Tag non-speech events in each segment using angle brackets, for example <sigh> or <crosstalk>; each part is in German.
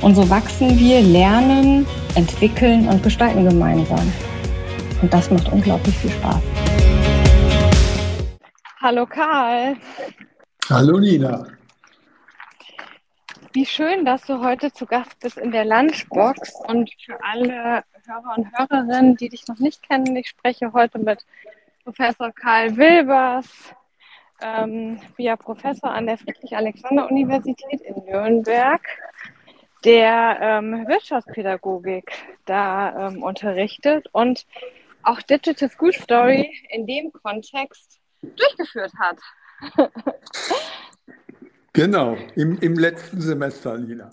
Und so wachsen wir, lernen, entwickeln und gestalten gemeinsam. Und das macht unglaublich viel Spaß. Hallo Karl. Hallo Nina. Wie schön, dass du heute zu Gast bist in der Lunchbox. Und für alle Hörer und Hörerinnen, die dich noch nicht kennen, ich spreche heute mit Professor Karl Wilbers, ähm, ja Professor an der Friedrich-Alexander-Universität in Nürnberg, der ähm, Wirtschaftspädagogik da ähm, unterrichtet und auch Digital School Story in dem Kontext durchgeführt hat. <laughs> genau, im, im letzten Semester, Lina.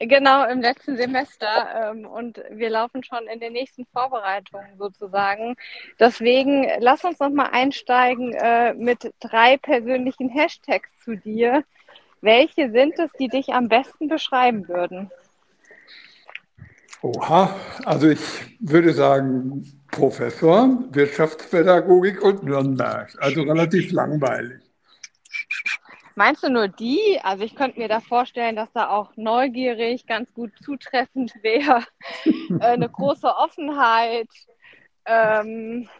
Genau, im letzten Semester ähm, und wir laufen schon in den nächsten Vorbereitungen sozusagen. Deswegen lass uns nochmal einsteigen äh, mit drei persönlichen Hashtags zu dir. Welche sind es, die dich am besten beschreiben würden? Oha, also ich würde sagen Professor, Wirtschaftspädagogik und Nürnberg. Also relativ langweilig. Meinst du nur die? Also ich könnte mir da vorstellen, dass da auch neugierig ganz gut zutreffend wäre. <laughs> äh, eine große Offenheit. Ähm,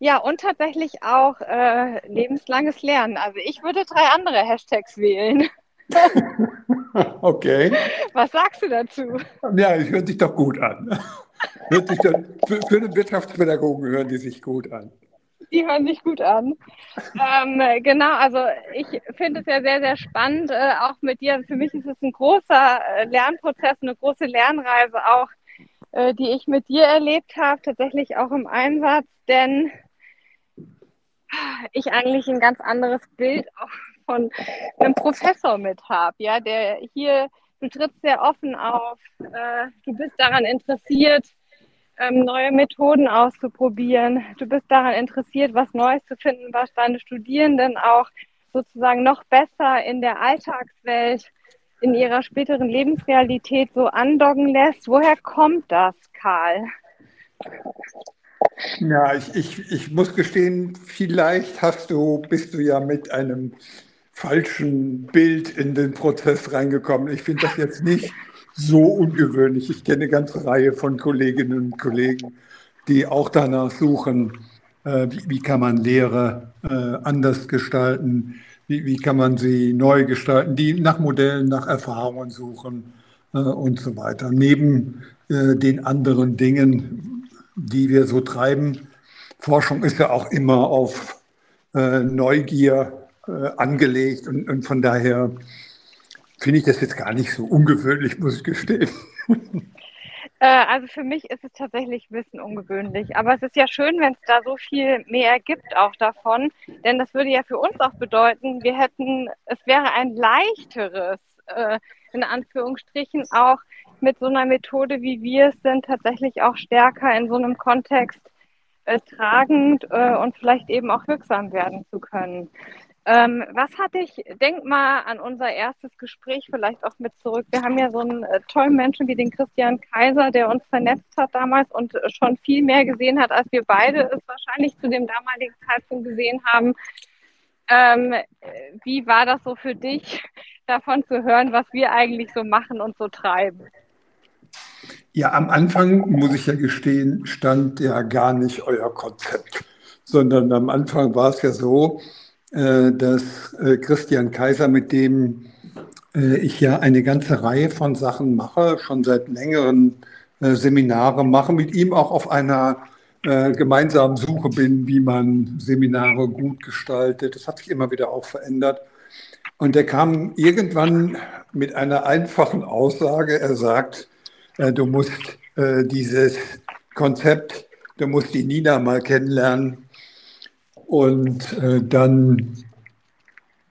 ja, und tatsächlich auch äh, lebenslanges Lernen. Also ich würde drei andere Hashtags wählen. <laughs> okay. Was sagst du dazu? Ja, es hört sich doch gut an. Hört sich doch, für, für einen Wirtschaftspädagogen hören die sich gut an die hören sich gut an. Ähm, genau, also ich finde es ja sehr, sehr spannend, äh, auch mit dir. Für mich ist es ein großer äh, Lernprozess, eine große Lernreise auch, äh, die ich mit dir erlebt habe, tatsächlich auch im Einsatz, denn ich eigentlich ein ganz anderes Bild auch von einem Professor mit habe, ja, der hier, du trittst sehr offen auf, äh, du bist daran interessiert, ähm, neue Methoden auszuprobieren. Du bist daran interessiert, was Neues zu finden, was deine Studierenden auch sozusagen noch besser in der Alltagswelt, in ihrer späteren Lebensrealität so andocken lässt. Woher kommt das, Karl? Ja, ich, ich, ich muss gestehen, vielleicht hast du, bist du ja mit einem falschen Bild in den Prozess reingekommen. Ich finde das jetzt nicht so ungewöhnlich. Ich kenne eine ganze Reihe von Kolleginnen und Kollegen, die auch danach suchen, äh, wie, wie, kann man Lehre äh, anders gestalten, wie, wie, kann man sie neu gestalten, die nach Modellen, nach Erfahrungen suchen äh, und so weiter. Neben äh, den anderen Dingen, die wir so treiben. Forschung ist ja auch immer auf äh, Neugier äh, angelegt und, und von daher finde ich das jetzt gar nicht so ungewöhnlich, muss ich gestehen. Äh, also für mich ist es tatsächlich ein bisschen ungewöhnlich. Aber es ist ja schön, wenn es da so viel mehr gibt auch davon. Denn das würde ja für uns auch bedeuten, wir hätten, es wäre ein leichteres, äh, in Anführungsstrichen, auch mit so einer Methode, wie wir es sind, tatsächlich auch stärker in so einem Kontext äh, tragend äh, und vielleicht eben auch wirksam werden zu können. Ähm, was hatte ich, denk mal an unser erstes Gespräch vielleicht auch mit zurück. Wir haben ja so einen äh, tollen Menschen wie den Christian Kaiser, der uns vernetzt hat damals und äh, schon viel mehr gesehen hat, als wir beide es wahrscheinlich zu dem damaligen Zeitpunkt gesehen haben. Ähm, wie war das so für dich, <laughs> davon zu hören, was wir eigentlich so machen und so treiben? Ja, am Anfang, muss ich ja gestehen, stand ja gar nicht euer Konzept, sondern am Anfang war es ja so, äh, dass äh, Christian Kaiser, mit dem äh, ich ja eine ganze Reihe von Sachen mache, schon seit längeren Seminare mache, mit ihm auch auf einer gemeinsamen Suche bin, wie man Seminare gut gestaltet. Das hat sich immer wieder auch verändert. Und er kam irgendwann mit einer einfachen Aussage. Er sagt, du musst äh, dieses Konzept, du musst die Nina mal kennenlernen und äh, dann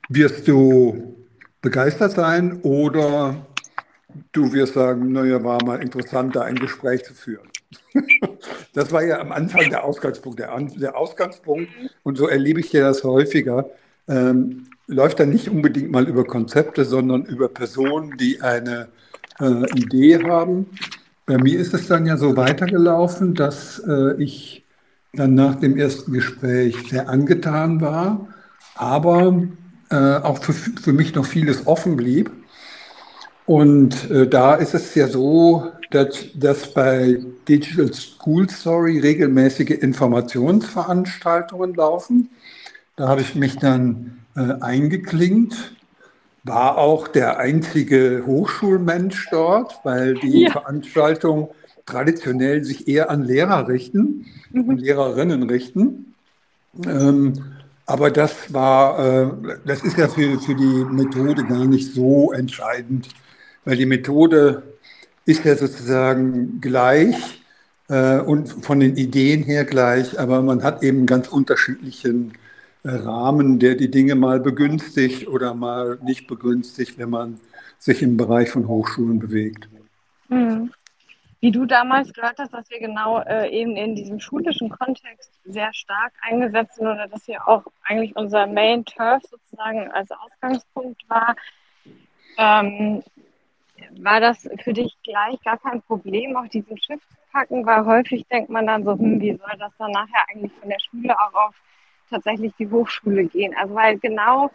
wirst du begeistert sein oder du wirst sagen, naja, war mal interessant, da ein Gespräch zu führen. <laughs> das war ja am Anfang der Ausgangspunkt. Der, der Ausgangspunkt, und so erlebe ich ja das häufiger, ähm, läuft dann nicht unbedingt mal über Konzepte, sondern über Personen, die eine äh, Idee haben. Bei mir ist es dann ja so weitergelaufen, dass äh, ich dann nach dem ersten Gespräch sehr angetan war, aber äh, auch für, für mich noch vieles offen blieb. Und äh, da ist es ja so, dass, dass bei Digital School Story regelmäßige Informationsveranstaltungen laufen. Da habe ich mich dann äh, eingeklinkt, war auch der einzige Hochschulmensch dort, weil die ja. Veranstaltungen traditionell sich eher an Lehrer richten mhm. und Lehrerinnen richten. Ähm, aber das war, äh, das ist ja für, für die Methode gar nicht so entscheidend, weil die Methode ist ja sozusagen gleich äh, und von den Ideen her gleich, aber man hat eben ganz unterschiedlichen Rahmen, der die Dinge mal begünstigt oder mal nicht begünstigt, wenn man sich im Bereich von Hochschulen bewegt. Mhm wie du damals gehört hast, dass wir genau äh, eben in diesem schulischen Kontext sehr stark eingesetzt sind oder dass wir auch eigentlich unser Main Turf sozusagen als Ausgangspunkt war. Ähm, war das für dich gleich gar kein Problem, auch diesen Schiff zu packen? Weil häufig denkt man dann so, hm, wie soll das dann nachher eigentlich von der Schule auch auf tatsächlich die Hochschule gehen? Also weil genau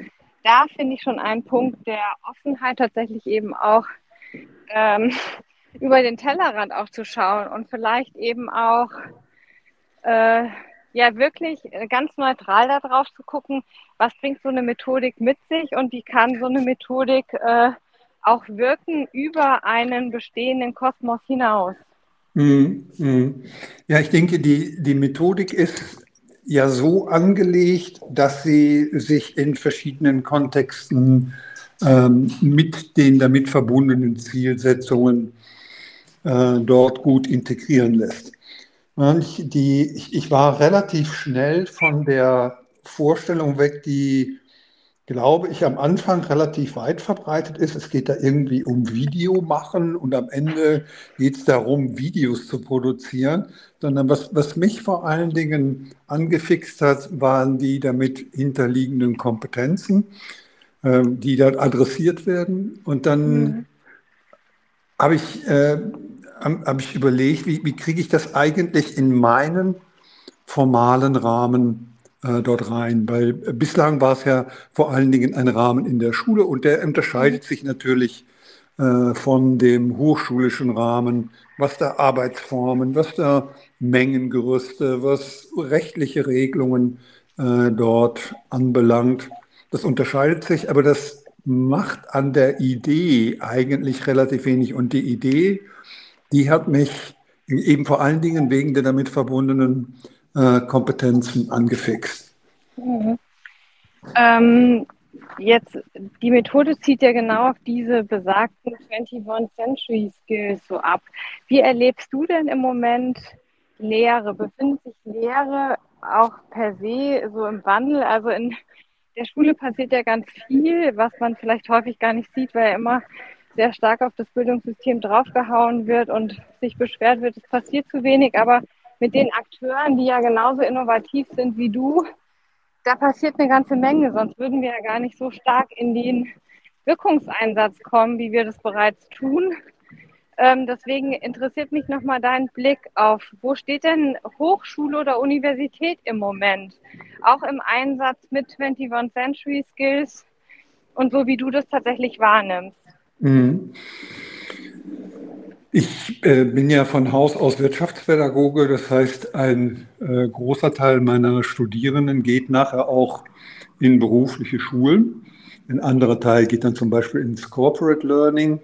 da finde ich schon einen Punkt der Offenheit tatsächlich eben auch ähm, <laughs> über den Tellerrand auch zu schauen und vielleicht eben auch äh, ja wirklich ganz neutral darauf zu gucken, was bringt so eine Methodik mit sich und wie kann so eine Methodik äh, auch wirken über einen bestehenden Kosmos hinaus. Mm, mm. Ja, ich denke, die, die Methodik ist ja so angelegt, dass sie sich in verschiedenen Kontexten ähm, mit den damit verbundenen Zielsetzungen äh, dort gut integrieren lässt. Ich, die, ich, ich war relativ schnell von der Vorstellung weg, die, glaube ich, am Anfang relativ weit verbreitet ist. Es geht da irgendwie um Video machen und am Ende geht es darum, Videos zu produzieren. Sondern was, was mich vor allen Dingen angefixt hat, waren die damit hinterliegenden Kompetenzen, äh, die dort adressiert werden. Und dann mhm. habe ich äh, habe ich überlegt, wie, wie kriege ich das eigentlich in meinen formalen Rahmen äh, dort rein? Weil bislang war es ja vor allen Dingen ein Rahmen in der Schule und der unterscheidet sich natürlich äh, von dem hochschulischen Rahmen, was da Arbeitsformen, was da Mengengerüste, was rechtliche Regelungen äh, dort anbelangt. Das unterscheidet sich, aber das macht an der Idee eigentlich relativ wenig. Und die Idee die hat mich eben vor allen Dingen wegen der damit verbundenen äh, Kompetenzen angefixt. Mhm. Ähm, jetzt, die Methode zieht ja genau auf diese besagten 21 Century Skills so ab. Wie erlebst du denn im Moment Lehre? Befindet sich Lehre auch per se so im Wandel? Also in der Schule passiert ja ganz viel, was man vielleicht häufig gar nicht sieht, weil immer sehr stark auf das Bildungssystem draufgehauen wird und sich beschwert wird, es passiert zu wenig. Aber mit den Akteuren, die ja genauso innovativ sind wie du, da passiert eine ganze Menge. Sonst würden wir ja gar nicht so stark in den Wirkungseinsatz kommen, wie wir das bereits tun. Ähm, deswegen interessiert mich nochmal dein Blick auf, wo steht denn Hochschule oder Universität im Moment? Auch im Einsatz mit 21 Century Skills und so, wie du das tatsächlich wahrnimmst. Mhm. Ich äh, bin ja von Haus aus Wirtschaftspädagoge, das heißt, ein äh, großer Teil meiner Studierenden geht nachher auch in berufliche Schulen. Ein anderer Teil geht dann zum Beispiel ins Corporate Learning.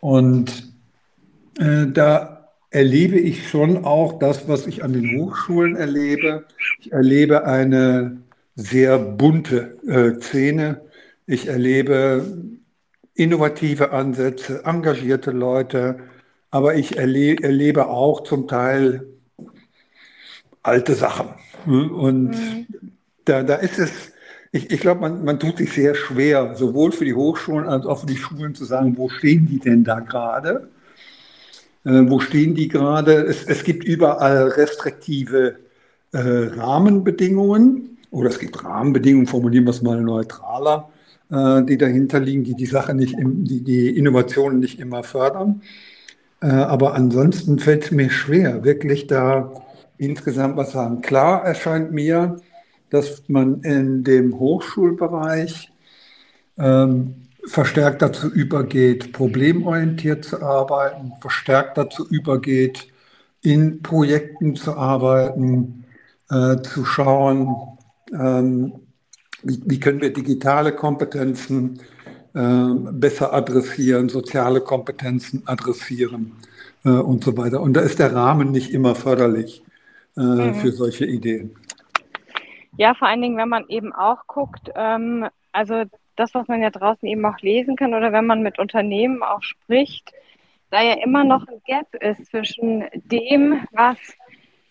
Und äh, da erlebe ich schon auch das, was ich an den Hochschulen erlebe. Ich erlebe eine sehr bunte äh, Szene. Ich erlebe innovative Ansätze, engagierte Leute, aber ich erle erlebe auch zum Teil alte Sachen. Und mhm. da, da ist es, ich, ich glaube, man, man tut sich sehr schwer, sowohl für die Hochschulen als auch für die Schulen zu sagen, wo stehen die denn da gerade? Äh, wo stehen die gerade? Es, es gibt überall restriktive äh, Rahmenbedingungen oder es gibt Rahmenbedingungen, formulieren wir es mal neutraler, äh, die dahinter liegen, die die Sache nicht, die die Innovationen nicht immer fördern. Äh, aber ansonsten fällt es mir schwer, wirklich da insgesamt was sagen. Klar erscheint mir, dass man in dem Hochschulbereich ähm, verstärkt dazu übergeht, problemorientiert zu arbeiten, verstärkt dazu übergeht, in Projekten zu arbeiten, äh, zu schauen, ähm, wie, wie, können wir digitale Kompetenzen äh, besser adressieren, soziale Kompetenzen adressieren äh, und so weiter. Und da ist der Rahmen nicht immer förderlich äh, mhm. für solche Ideen. Ja, vor allen Dingen, wenn man eben auch guckt, ähm, also das, was man ja draußen eben auch lesen kann oder wenn man mit Unternehmen auch spricht, da ja immer noch ein Gap ist zwischen dem, was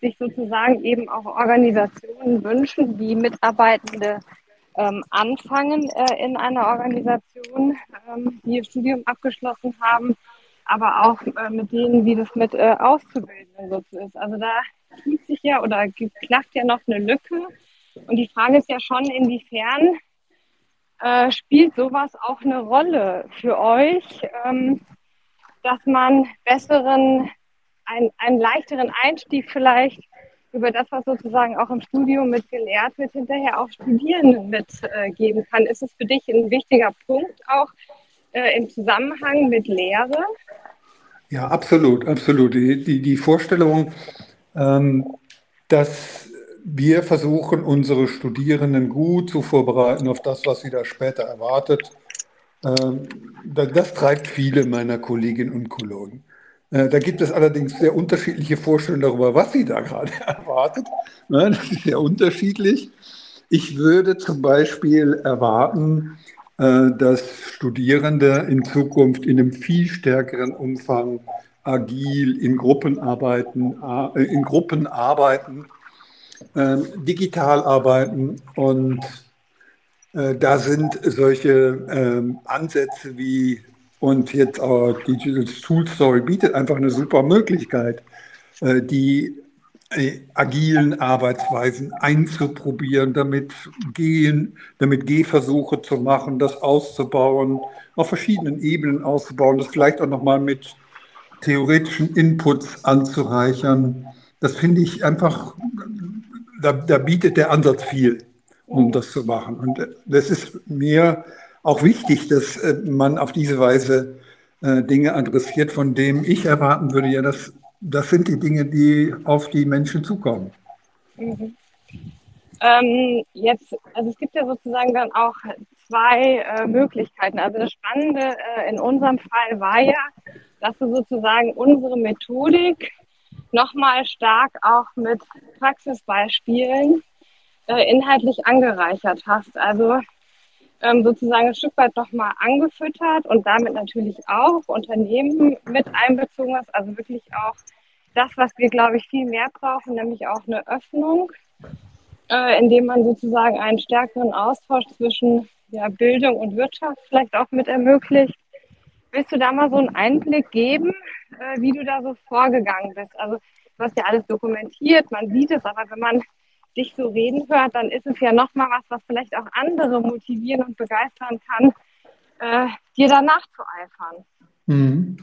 sich sozusagen eben auch Organisationen wünschen, wie Mitarbeitende ähm, anfangen äh, in einer Organisation, ähm, die ihr Studium abgeschlossen haben, aber auch äh, mit denen, wie das mit äh, Auszubildenden so ist. Also da tut sich ja oder klafft ja noch eine Lücke. Und die Frage ist ja schon, inwiefern äh, spielt sowas auch eine Rolle für euch, ähm, dass man besseren, ein, einen leichteren Einstieg vielleicht über das, was sozusagen auch im Studium mit gelehrt wird, hinterher auch Studierenden mitgeben äh, kann. Ist es für dich ein wichtiger Punkt auch äh, im Zusammenhang mit Lehre? Ja, absolut, absolut. Die, die, die Vorstellung, ähm, dass wir versuchen, unsere Studierenden gut zu vorbereiten auf das, was sie da später erwartet, ähm, das, das treibt viele meiner Kolleginnen und Kollegen. Äh, da gibt es allerdings sehr unterschiedliche Vorstellungen darüber, was sie da gerade <laughs> erwartet. Das ist sehr unterschiedlich. Ich würde zum Beispiel erwarten, äh, dass Studierende in Zukunft in einem viel stärkeren Umfang agil in Gruppen arbeiten, äh, in Gruppen arbeiten, ähm, digital arbeiten und da sind solche ähm, Ansätze wie und jetzt auch Digital Tool Story bietet einfach eine super Möglichkeit, äh, die äh, agilen Arbeitsweisen einzuprobieren, damit gehen, damit Gehversuche zu machen, das auszubauen, auf verschiedenen Ebenen auszubauen, das vielleicht auch nochmal mit theoretischen Inputs anzureichern. Das finde ich einfach, da, da, bietet der Ansatz viel, um das zu machen. Und das ist mir auch wichtig, dass äh, man auf diese Weise äh, Dinge adressiert, von denen ich erwarten würde, ja, das, das sind die Dinge, die auf die Menschen zukommen. Mhm. Ähm, jetzt, also es gibt ja sozusagen dann auch zwei äh, Möglichkeiten. Also das Spannende äh, in unserem Fall war ja, dass du sozusagen unsere Methodik nochmal stark auch mit Praxisbeispielen äh, inhaltlich angereichert hast. Also ähm, sozusagen ein Stück weit nochmal angefüttert und damit natürlich auch Unternehmen mit einbezogen hast. Also wirklich auch das, was wir, glaube ich, viel mehr brauchen, nämlich auch eine Öffnung, äh, indem man sozusagen einen stärkeren Austausch zwischen ja, Bildung und Wirtschaft vielleicht auch mit ermöglicht. Willst du da mal so einen Einblick geben, äh, wie du da so vorgegangen bist? Also du hast ja alles dokumentiert, man sieht es, aber wenn man dich so reden hört, dann ist es ja nochmal was, was vielleicht auch andere motivieren und begeistern kann, äh, dir danach zu eifern. Mhm.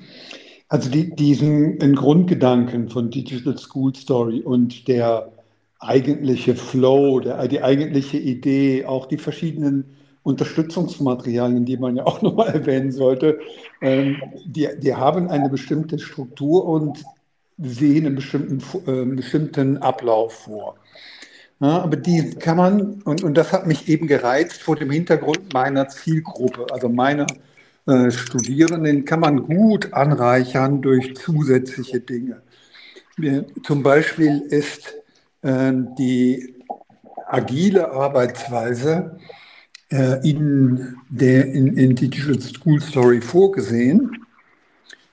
Also die, diesen Grundgedanken von Digital School Story und der eigentliche Flow, der, die eigentliche Idee, auch die verschiedenen Unterstützungsmaterialien, die man ja auch <laughs> nochmal erwähnen sollte, ähm, die, die haben eine bestimmte Struktur und sehen einen bestimmten, äh, bestimmten Ablauf vor. Ja, aber die kann man, und, und das hat mich eben gereizt vor dem Hintergrund meiner Zielgruppe, also meiner äh, Studierenden, kann man gut anreichern durch zusätzliche Dinge. Wir, zum Beispiel ist äh, die agile Arbeitsweise äh, in der in, in Digital School Story vorgesehen.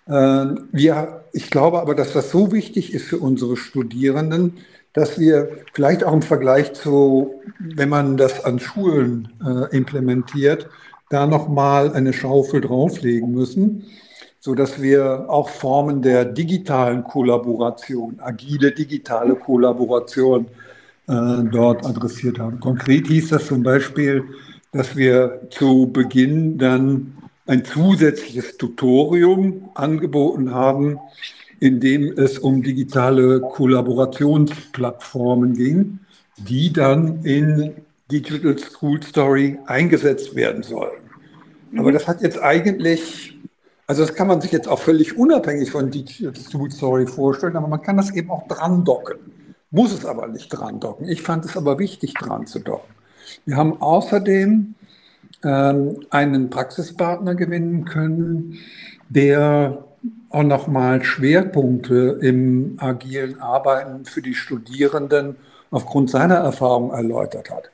Äh, wir, ich glaube aber, dass das so wichtig ist für unsere Studierenden, dass wir vielleicht auch im Vergleich zu, wenn man das an Schulen äh, implementiert, da nochmal eine Schaufel drauflegen müssen, so dass wir auch Formen der digitalen Kollaboration, agile digitale Kollaboration äh, dort adressiert haben. Konkret hieß das zum Beispiel, dass wir zu Beginn dann ein zusätzliches Tutorium angeboten haben, in dem es um digitale Kollaborationsplattformen ging, die dann in Digital School Story eingesetzt werden sollen. Aber mhm. das hat jetzt eigentlich, also das kann man sich jetzt auch völlig unabhängig von Digital School Story vorstellen, aber man kann das eben auch dran docken. Muss es aber nicht dran docken. Ich fand es aber wichtig, dran zu docken. Wir haben außerdem ähm, einen Praxispartner gewinnen können, der auch nochmal Schwerpunkte im agilen Arbeiten für die Studierenden aufgrund seiner Erfahrung erläutert hat.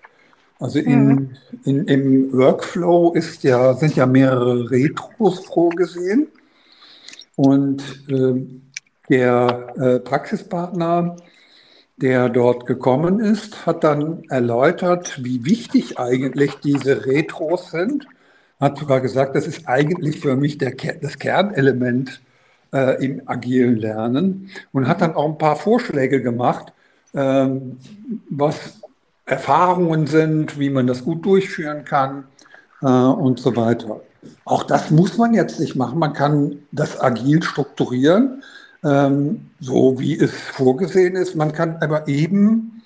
Also in, mhm. in, im Workflow ist ja, sind ja mehrere Retros vorgesehen und äh, der äh, Praxispartner, der dort gekommen ist, hat dann erläutert, wie wichtig eigentlich diese Retros sind. Hat sogar gesagt, das ist eigentlich für mich der, das Kernelement äh, im agilen Lernen und hat dann auch ein paar Vorschläge gemacht, ähm, was Erfahrungen sind, wie man das gut durchführen kann äh, und so weiter. Auch das muss man jetzt nicht machen. Man kann das agil strukturieren, ähm, so wie es vorgesehen ist. Man kann aber eben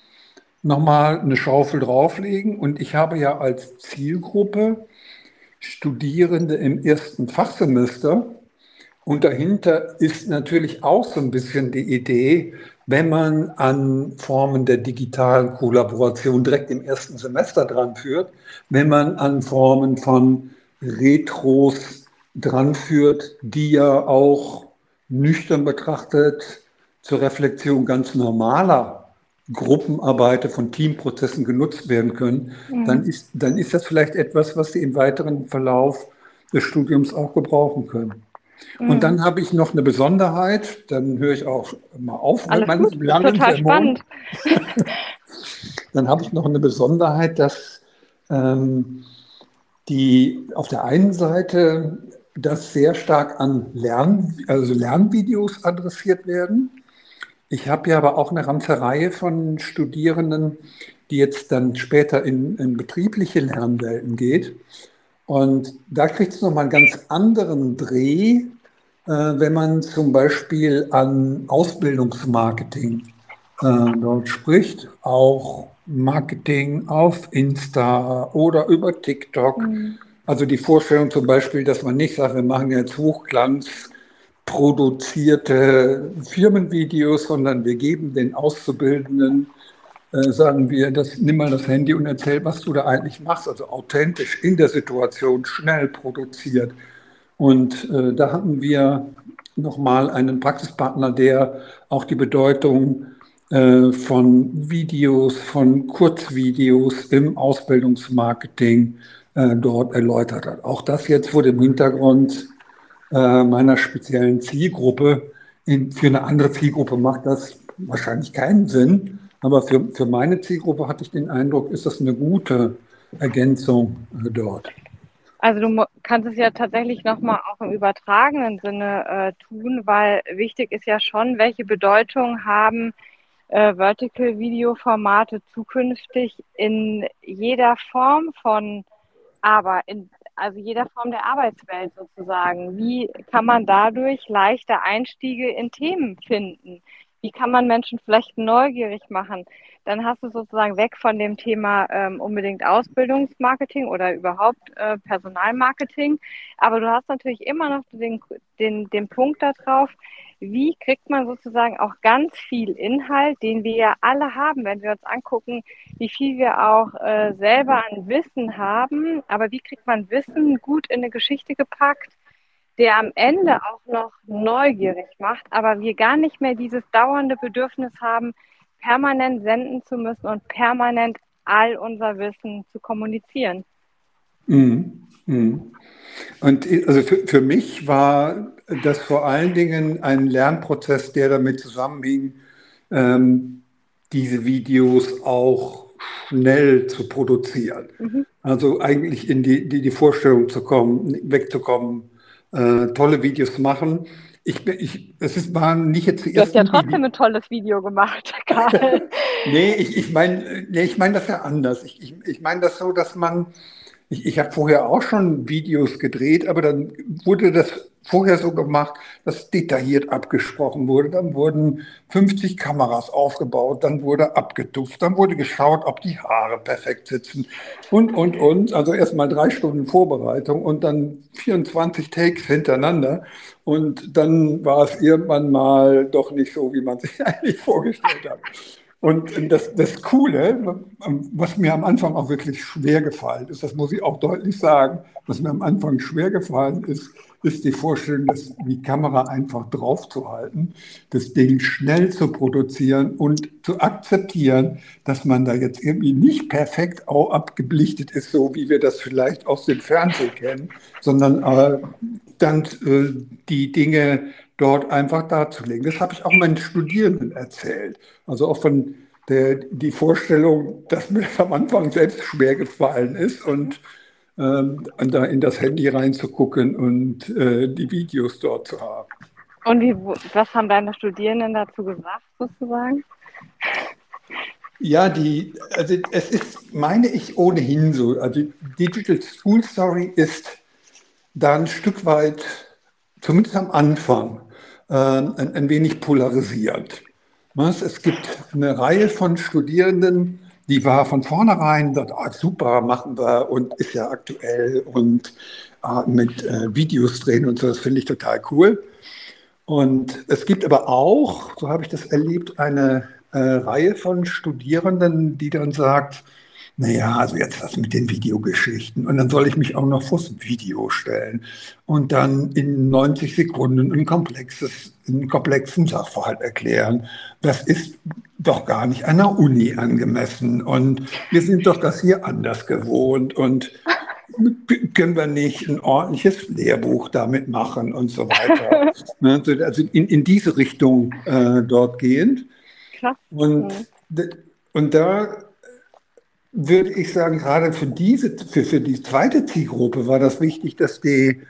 nochmal eine Schaufel drauflegen. Und ich habe ja als Zielgruppe Studierende im ersten Fachsemester. Und dahinter ist natürlich auch so ein bisschen die Idee, wenn man an Formen der digitalen Kollaboration direkt im ersten Semester dran führt, wenn man an Formen von Retros dran führt, die ja auch nüchtern betrachtet zur Reflexion ganz normaler Gruppenarbeiter von Teamprozessen genutzt werden können, mhm. dann, ist, dann ist das vielleicht etwas, was Sie im weiteren Verlauf des Studiums auch gebrauchen können. Mhm. Und dann habe ich noch eine Besonderheit, dann höre ich auch mal auf Alles mit meinem langen Total spannend. <laughs> <laughs> dann habe ich noch eine Besonderheit, dass ähm, die auf der einen Seite das sehr stark an Lern, also Lernvideos adressiert werden ich habe ja aber auch eine ganze Reihe von Studierenden, die jetzt dann später in, in betriebliche Lernwelten geht. Und da kriegt es nochmal einen ganz anderen Dreh, äh, wenn man zum Beispiel an Ausbildungsmarketing äh, dort spricht, auch Marketing auf Insta oder über TikTok. Mhm. Also die Vorstellung zum Beispiel, dass man nicht sagt, wir machen jetzt Hochglanz produzierte Firmenvideos, sondern wir geben den Auszubildenden, äh, sagen wir, das, nimm mal das Handy und erzähl, was du da eigentlich machst, also authentisch in der Situation, schnell produziert. Und äh, da hatten wir nochmal einen Praxispartner, der auch die Bedeutung äh, von Videos, von Kurzvideos im Ausbildungsmarketing äh, dort erläutert hat. Auch das jetzt vor dem Hintergrund äh, meiner speziellen Zielgruppe. In, für eine andere Zielgruppe macht das wahrscheinlich keinen Sinn. Aber für, für meine Zielgruppe hatte ich den Eindruck, ist das eine gute Ergänzung äh, dort. Also du kannst es ja tatsächlich nochmal auch im übertragenen Sinne äh, tun, weil wichtig ist ja schon, welche Bedeutung haben äh, Vertical Video-Formate zukünftig in jeder Form von Arbeit, in also jeder Form der Arbeitswelt sozusagen. Wie kann man dadurch leichte Einstiege in Themen finden? Wie kann man Menschen vielleicht neugierig machen? Dann hast du sozusagen weg von dem Thema ähm, unbedingt Ausbildungsmarketing oder überhaupt äh, Personalmarketing. Aber du hast natürlich immer noch den, den, den Punkt darauf, wie kriegt man sozusagen auch ganz viel Inhalt, den wir ja alle haben, wenn wir uns angucken, wie viel wir auch äh, selber an Wissen haben, aber wie kriegt man Wissen gut in eine Geschichte gepackt, der am Ende auch noch neugierig macht, aber wir gar nicht mehr dieses dauernde Bedürfnis haben, permanent senden zu müssen und permanent all unser Wissen zu kommunizieren. Mhm. Mhm. Und also für, für mich war das vor allen Dingen ein Lernprozess, der damit zusammenhing, ähm, diese Videos auch schnell zu produzieren. Mhm. Also eigentlich in die, die, die Vorstellung zu kommen, wegzukommen, äh, tolle Videos machen. Ich, ich, es ist, waren nicht jetzt Du hast ja trotzdem Video. ein tolles Video gemacht, <laughs> Karl. nee, ich, ich meine nee, ich mein das ja anders. Ich, ich, ich meine das so, dass man ich, ich habe vorher auch schon Videos gedreht, aber dann wurde das vorher so gemacht, dass detailliert abgesprochen wurde. Dann wurden 50 Kameras aufgebaut, dann wurde abgetupft, dann wurde geschaut, ob die Haare perfekt sitzen und, und, und. Also erstmal drei Stunden Vorbereitung und dann 24 Takes hintereinander. Und dann war es irgendwann mal doch nicht so, wie man sich <laughs> eigentlich vorgestellt hat. Und das, das Coole, was mir am Anfang auch wirklich schwer gefallen ist, das muss ich auch deutlich sagen, was mir am Anfang schwer gefallen ist, ist die Vorstellung, dass die Kamera einfach draufzuhalten, das Ding schnell zu produzieren und zu akzeptieren, dass man da jetzt irgendwie nicht perfekt auch abgeblichtet ist, so wie wir das vielleicht aus dem Fernsehen kennen, sondern äh, dann äh, die Dinge dort einfach darzulegen. Das habe ich auch meinen Studierenden erzählt. Also auch von der, die Vorstellung, dass mir das am Anfang selbst schwer gefallen ist und ähm, da in das Handy reinzugucken und äh, die Videos dort zu haben. Und wie, was haben deine Studierenden dazu gesagt, sozusagen? Ja, die, also es ist, meine ich, ohnehin so. Also Digital School Story ist da ein Stück weit, zumindest am Anfang, ein, ein wenig polarisierend. Was? Es gibt eine Reihe von Studierenden, die war von vornherein, sagt, oh, super, machen wir und ist ja aktuell und äh, mit äh, Videos drehen und so, das finde ich total cool. Und es gibt aber auch, so habe ich das erlebt, eine äh, Reihe von Studierenden, die dann sagt, naja, also jetzt das mit den Videogeschichten. Und dann soll ich mich auch noch vors Video stellen und dann in 90 Sekunden ein komplexes, einen komplexen Sachverhalt erklären. Das ist doch gar nicht einer Uni angemessen. Und wir sind doch das hier anders gewohnt. Und können wir nicht ein ordentliches Lehrbuch damit machen und so weiter. <laughs> Ne, also in, in diese Richtung äh, dort gehend. Klar. Und, und da würde ich sagen, gerade für diese, für, für die zweite Zielgruppe war das wichtig, dass die,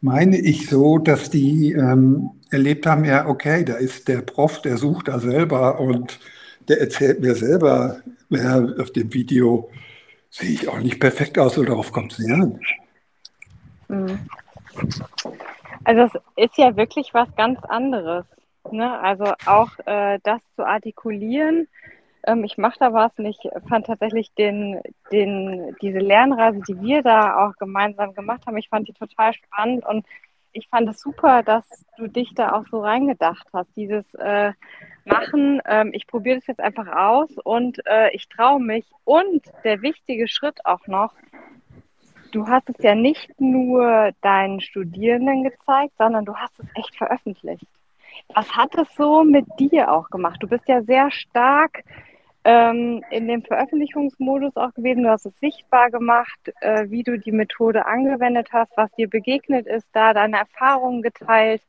meine ich so, dass die ähm, erlebt haben, ja, okay, da ist der Prof, der sucht da selber und der erzählt mir selber, ja, auf dem Video sehe ich auch nicht perfekt aus, oder darauf kommt es nicht an. Mhm. Also es ist ja wirklich was ganz anderes. Ne? Also auch äh, das zu artikulieren, ähm, ich mache da was und ich fand tatsächlich den, den, diese Lernreise, die wir da auch gemeinsam gemacht haben, ich fand die total spannend und ich fand es super, dass du dich da auch so reingedacht hast. Dieses äh, Machen, ähm, ich probiere das jetzt einfach aus und äh, ich traue mich. Und der wichtige Schritt auch noch, du hast es ja nicht nur deinen Studierenden gezeigt, sondern du hast es echt veröffentlicht. Was hat es so mit dir auch gemacht? Du bist ja sehr stark ähm, in dem Veröffentlichungsmodus auch gewesen. Du hast es sichtbar gemacht, äh, wie du die Methode angewendet hast, was dir begegnet ist, da deine Erfahrungen geteilt.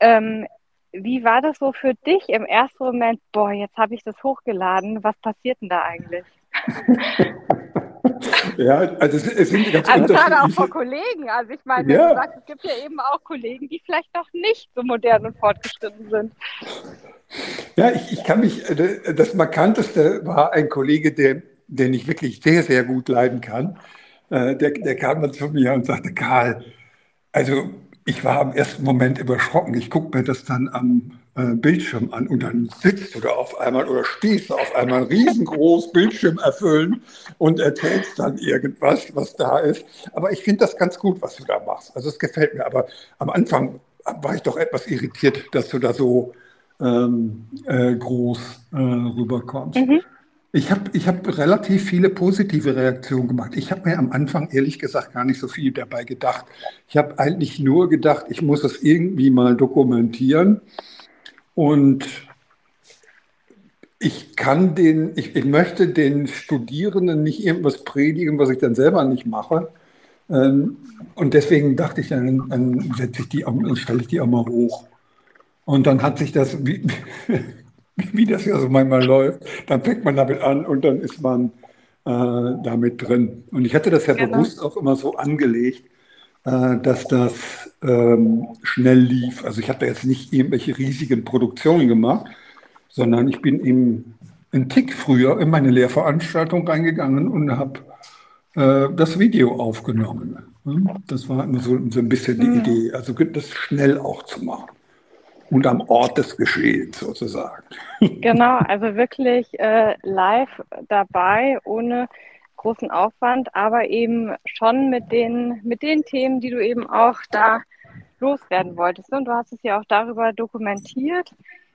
Ähm, wie war das so für dich im ersten Moment? Boah, jetzt habe ich das hochgeladen. Was passiert denn da eigentlich? <laughs> ja, also es, es sind ganz Also gerade auch vor Kollegen. Also ich meine, ja. du sagst, es gibt ja eben auch Kollegen, die vielleicht noch nicht so modern und fortgeschritten sind. Ja, ich, ich kann mich, äh, das Markanteste war ein Kollege, der, den ich wirklich sehr, sehr gut leiden kann. Äh, der, der kam dann zu mir und sagte, Karl, also ich war im ersten Moment überschrocken. Ich gucke mir das dann am äh, Bildschirm an und dann sitzt du da auf einmal oder stehst du auf einmal riesengroß Bildschirm erfüllen und erzählst dann irgendwas, was da ist. Aber ich finde das ganz gut, was du da machst. Also es gefällt mir. Aber am Anfang war ich doch etwas irritiert, dass du da so ähm, äh, groß äh, rüberkommst. Mhm. Ich habe ich hab relativ viele positive Reaktionen gemacht. Ich habe mir am Anfang ehrlich gesagt gar nicht so viel dabei gedacht. Ich habe eigentlich nur gedacht, ich muss es irgendwie mal dokumentieren. Und ich kann den, ich, ich möchte den Studierenden nicht irgendwas predigen, was ich dann selber nicht mache. Ähm, und deswegen dachte ich, dann, dann setze ich die, dann stelle ich die auch mal hoch. Und dann hat sich das, wie, wie das ja so manchmal läuft, dann fängt man damit an und dann ist man äh, damit drin. Und ich hatte das ja genau. bewusst auch immer so angelegt, äh, dass das ähm, schnell lief. Also ich habe da jetzt nicht irgendwelche riesigen Produktionen gemacht, sondern ich bin eben einen Tick früher in meine Lehrveranstaltung reingegangen und habe äh, das Video aufgenommen. Das war immer so, so ein bisschen die mhm. Idee, also das schnell auch zu machen und am Ort des Geschehens sozusagen. <laughs> Genau, also wirklich äh, live dabei, ohne großen Aufwand, aber eben schon mit den, mit den Themen, die du eben auch da loswerden wolltest. Und du hast es ja auch darüber dokumentiert.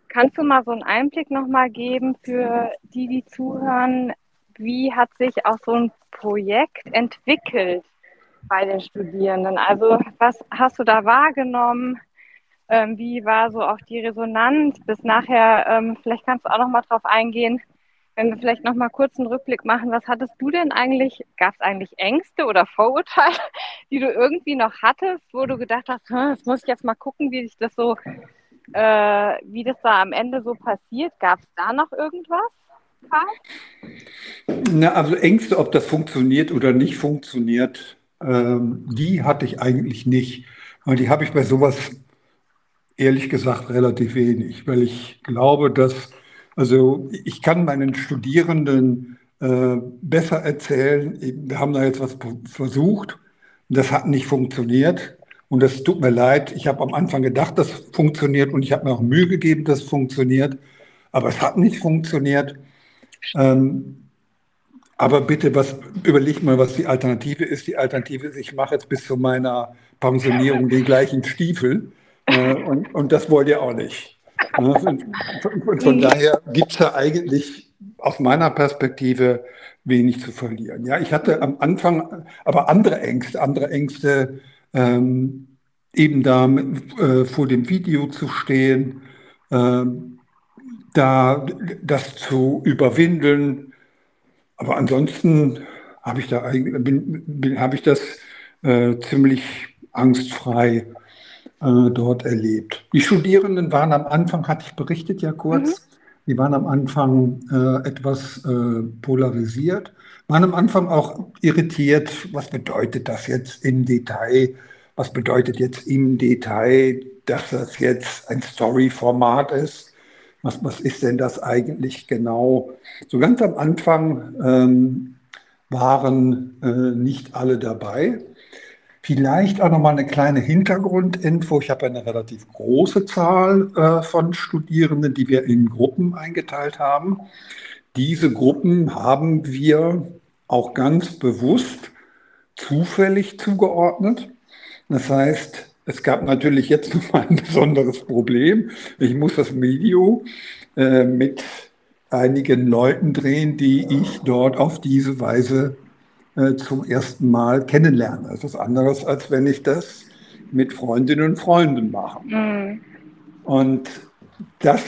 Kannst du mal so einen Einblick nochmal geben für die, die zuhören? Wie hat sich auch so ein Projekt entwickelt bei den Studierenden? Also was hast du da wahrgenommen? Ähm, wie war so auch die Resonanz bis nachher? Ähm, vielleicht kannst du auch noch mal drauf eingehen, wenn wir vielleicht noch mal kurz einen Rückblick machen. Was hattest du denn eigentlich? Gab es eigentlich Ängste oder Vorurteile, <laughs> die du irgendwie noch hattest, wo du gedacht hast, das muss ich jetzt mal gucken, wie sich das so, äh, wie das da am Ende so passiert? Gab es da noch irgendwas? Na, also Ängste, ob das funktioniert oder nicht funktioniert, ähm, die hatte ich eigentlich nicht. Weil die habe ich bei sowas ehrlich gesagt relativ wenig, weil ich glaube, dass, also ich kann meinen Studierenden äh, besser erzählen, wir haben da jetzt was versucht, das hat nicht funktioniert. Und das tut mir leid, ich habe am Anfang gedacht, das funktioniert und ich habe mir auch Mühe gegeben, dass es funktioniert, aber es hat nicht funktioniert. Ähm, aber bitte, was, überleg mal, was die Alternative ist. Die Alternative ist, ich mache jetzt bis zu meiner Pensionierung den gleichen Stiefel. Äh, und, und das wollt ihr auch nicht. Ne? Und von daher gibt es da eigentlich aus meiner Perspektive wenig zu verlieren. Ja, ich hatte am Anfang aber andere Ängste, andere Ängste, ähm, eben da äh, vor dem Video zu stehen, äh, da das zu überwinden. Aber ansonsten habe ich da bin, bin, habe ich das äh, ziemlich angstfrei äh, dort erlebt. Die Studierenden waren am Anfang, hatte ich berichtet ja kurz, mhm. die waren am Anfang äh, etwas äh, polarisiert, waren am Anfang auch irritiert, was bedeutet das jetzt im Detail, was bedeutet jetzt im Detail, dass das jetzt ein Story-Format ist. Was, was ist denn das eigentlich genau? So ganz am Anfang ähm, waren äh, nicht alle dabei. Vielleicht auch nochmal eine kleine Hintergrundinfo. Ich habe eine relativ große Zahl äh, von Studierenden, die wir in Gruppen eingeteilt haben. Diese Gruppen haben wir auch ganz bewusst zufällig zugeordnet. Das heißt, es gab natürlich jetzt nochmal ein besonderes Problem. Ich muss das Video äh, mit einigen Leuten drehen, die ich dort auf diese Weise äh, zum ersten Mal kennenlerne. Das ist anderes, als wenn ich das mit Freundinnen und Freunden mache. Mhm. Und das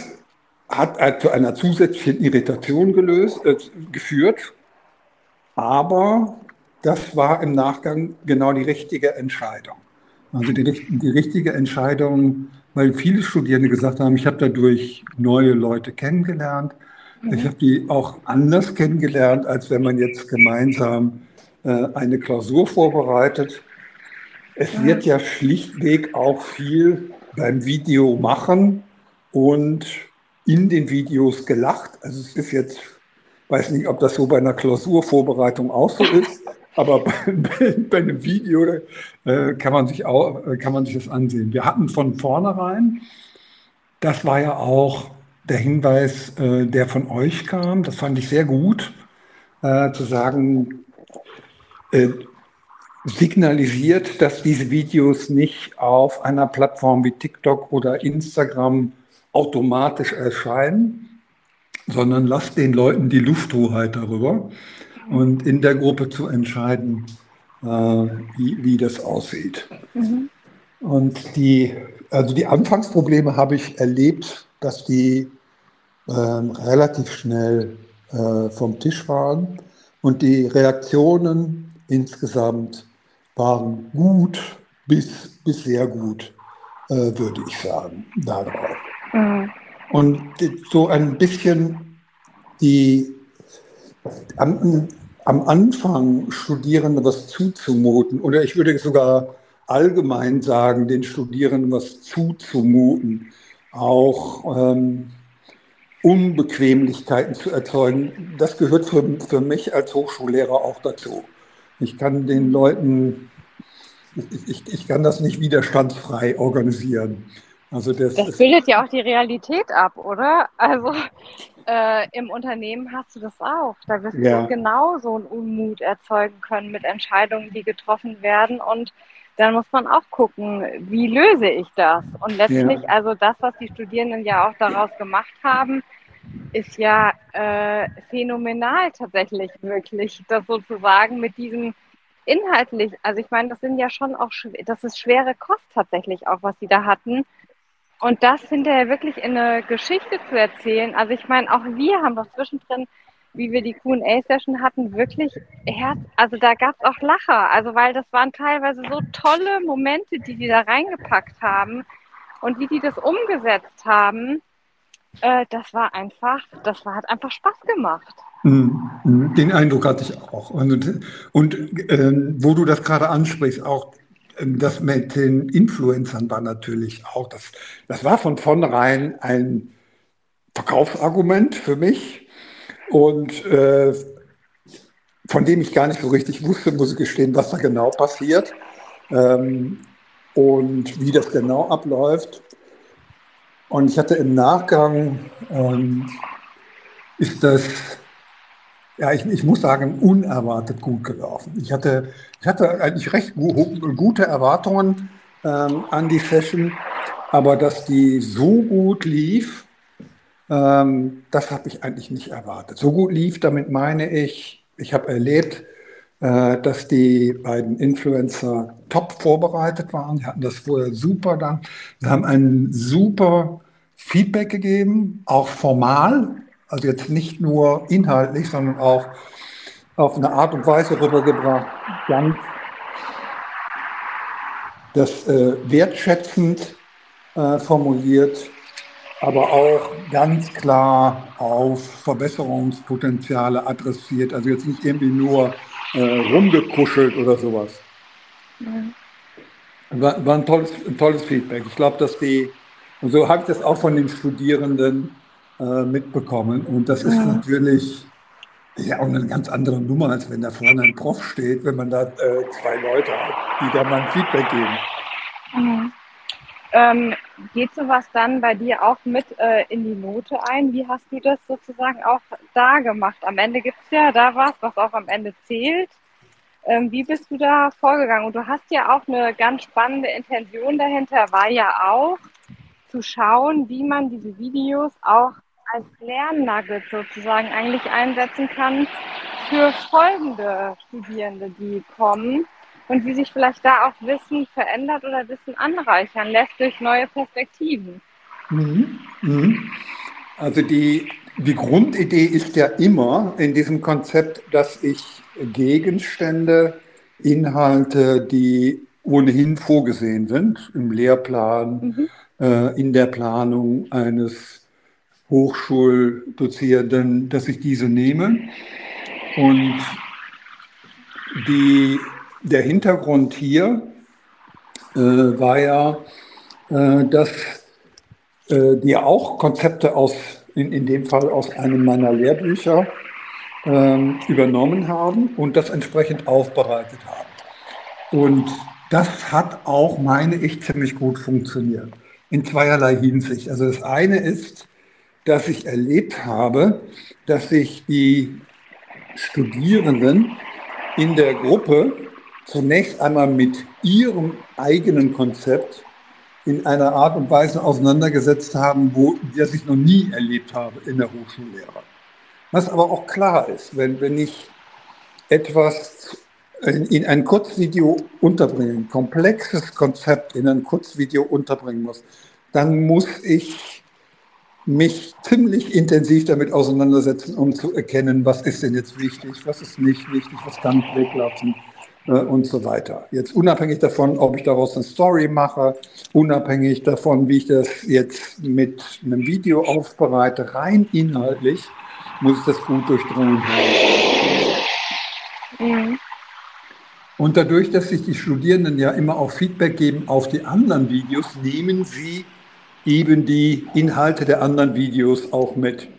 hat zu einer zusätzlichen Irritation gelöst, äh, geführt. Aber das war im Nachgang genau die richtige Entscheidung. Also die, die richtige Entscheidung, weil viele Studierende gesagt haben, ich habe dadurch neue Leute kennengelernt. Mhm. Ich habe die auch anders kennengelernt, als wenn man jetzt gemeinsam äh, eine Klausur vorbereitet. Es wird ja schlichtweg auch viel beim Video machen und in den Videos gelacht. Also es ist jetzt, weiß nicht, ob das so bei einer Klausurvorbereitung auch so ist, <laughs> aber bei, bei, bei einem Video äh, kann, man sich auch, äh, kann man sich das ansehen. Wir hatten von vornherein, das war ja auch der Hinweis, äh, der von euch kam, das fand ich sehr gut, äh, zu sagen, äh, signalisiert, dass diese Videos nicht auf einer Plattform wie TikTok oder Instagram automatisch erscheinen, sondern lasst den Leuten die Lufthoheit darüber und in der Gruppe zu entscheiden, äh, wie, wie das aussieht. Mhm. Und die, also die Anfangsprobleme habe ich erlebt, dass die äh, relativ schnell äh, vom Tisch waren und die Reaktionen insgesamt waren gut bis, bis sehr gut, äh, würde ich sagen, darauf. Mhm. Und so ein bisschen die am, am Anfang Studierenden was zuzumuten, oder ich würde sogar allgemein sagen, den Studierenden was zuzumuten, auch ähm, Unbequemlichkeiten zu erzeugen, das gehört für, für mich als Hochschullehrer auch dazu. Ich kann den Leuten, ich, ich, ich kann das nicht widerstandsfrei organisieren. Also das, das bildet ja auch die Realität ab, oder? Also äh, im Unternehmen hast du das auch. Da wirst ja. du genauso einen Unmut erzeugen können mit Entscheidungen, die getroffen werden. Und dann muss man auch gucken, wie löse ich das? Und letztlich, ja. also das, was die Studierenden ja auch daraus gemacht haben, ist ja äh, phänomenal tatsächlich wirklich, das sozusagen mit diesem inhaltlich, also ich meine, das sind ja schon auch, das ist schwere Kost tatsächlich auch, was sie da hatten. Und das hinterher wirklich in eine Geschichte zu erzählen, also ich meine, auch wir haben doch zwischendrin, wie wir die Q&A-Session hatten, wirklich Herz, also da gab es auch Lacher, also weil das waren teilweise so tolle Momente, die die da reingepackt haben und wie die das umgesetzt haben, äh, das war einfach, das war, hat einfach Spaß gemacht. Mhm, mhm. Den Eindruck hatte ich auch. Und, und äh, wo du das gerade ansprichst, auch das mit den Influencern war natürlich auch, das, das war von vornherein ein Verkaufsargument für mich und äh, von dem ich gar nicht so richtig wusste, muss ich gestehen, was da genau passiert ähm, und wie das genau abläuft. Und ich hatte im Nachgang, ähm, ist das ja, ich, ich, muss sagen, unerwartet gut gelaufen. Ich hatte, ich hatte eigentlich recht gute Erwartungen ähm, an die Session, aber dass die so gut lief, ähm, das habe ich eigentlich nicht erwartet. So gut lief, damit meine ich, ich habe erlebt, dass die beiden Influencer top vorbereitet waren. Sie hatten das vorher super dann. Sie haben ein super Feedback gegeben, auch formal. Also jetzt nicht nur inhaltlich, sondern auch auf eine Art und Weise rübergebracht, ganz das äh, wertschätzend äh, formuliert, aber auch ganz klar auf Verbesserungspotenziale adressiert. Also jetzt nicht irgendwie nur äh, rumgekuschelt oder sowas. Ja. War, war ein, tolles, ein tolles Feedback. Ich glaube, dass die, und so habe ich das auch von den Studierenden äh, mitbekommen. Und das ist ja. natürlich ja auch eine ganz andere Nummer, als wenn da vorne ein Prof steht, wenn man da äh, zwei Leute hat, die da mal ein Feedback geben. Mhm. Ähm, geht sowas dann bei dir auch mit äh, in die Note ein? Wie hast du das sozusagen auch da gemacht? Am Ende gibt es ja da was, was auch am Ende zählt. Ähm, wie bist du da vorgegangen? Und du hast ja auch eine ganz spannende Intention dahinter, war ja auch zu schauen, wie man diese Videos auch als Lernnugget sozusagen eigentlich einsetzen kann für folgende Studierende, die kommen und wie sich vielleicht da auch Wissen verändert oder Wissen anreichern lässt durch neue Perspektiven. Mhm. Mhm. Also die, die Grundidee ist ja immer in diesem Konzept, dass ich Gegenstände, Inhalte, die ohnehin vorgesehen sind im Lehrplan, mhm. äh, in der Planung eines Hochschuldozierenden, dass ich diese nehme. Und die, der Hintergrund hier äh, war ja, äh, dass äh, die auch Konzepte aus, in, in dem Fall aus einem meiner Lehrbücher, ähm, übernommen haben und das entsprechend aufbereitet haben. Und das hat auch, meine ich, ziemlich gut funktioniert. In zweierlei Hinsicht. Also das eine ist, dass ich erlebt habe, dass sich die Studierenden in der Gruppe zunächst einmal mit ihrem eigenen Konzept in einer Art und Weise auseinandergesetzt haben, wo das ich noch nie erlebt habe in der Hochschullehre. Was aber auch klar ist, wenn, wenn ich etwas in, in ein Kurzvideo unterbringen, ein komplexes Konzept in ein Kurzvideo unterbringen muss, dann muss ich mich ziemlich intensiv damit auseinandersetzen, um zu erkennen, was ist denn jetzt wichtig, was ist nicht wichtig, was kann ich weglassen äh, und so weiter. Jetzt unabhängig davon, ob ich daraus eine Story mache, unabhängig davon, wie ich das jetzt mit einem Video aufbereite, rein inhaltlich, muss ich das gut durchdrungen haben. Und dadurch, dass sich die Studierenden ja immer auch Feedback geben auf die anderen Videos, nehmen sie eben die Inhalte der anderen Videos auch mit.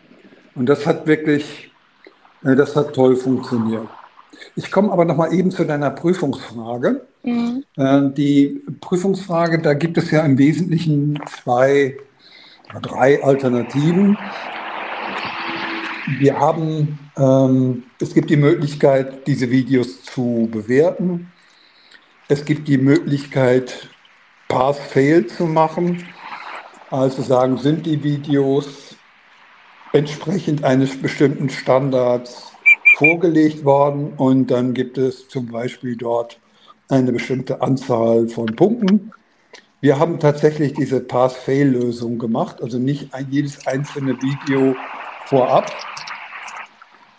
Und das hat wirklich, äh, das hat toll funktioniert. Ich komme aber noch mal eben zu deiner Prüfungsfrage. Mhm. Äh, die Prüfungsfrage, da gibt es ja im Wesentlichen zwei, drei Alternativen. Wir haben, ähm, es gibt die Möglichkeit, diese Videos zu bewerten. Es gibt die Möglichkeit, Pass-Fail zu machen. Also sagen, sind die Videos entsprechend eines bestimmten Standards vorgelegt worden und dann gibt es zum Beispiel dort eine bestimmte Anzahl von Punkten. Wir haben tatsächlich diese Pass-Fail-Lösung gemacht, also nicht jedes einzelne Video vorab.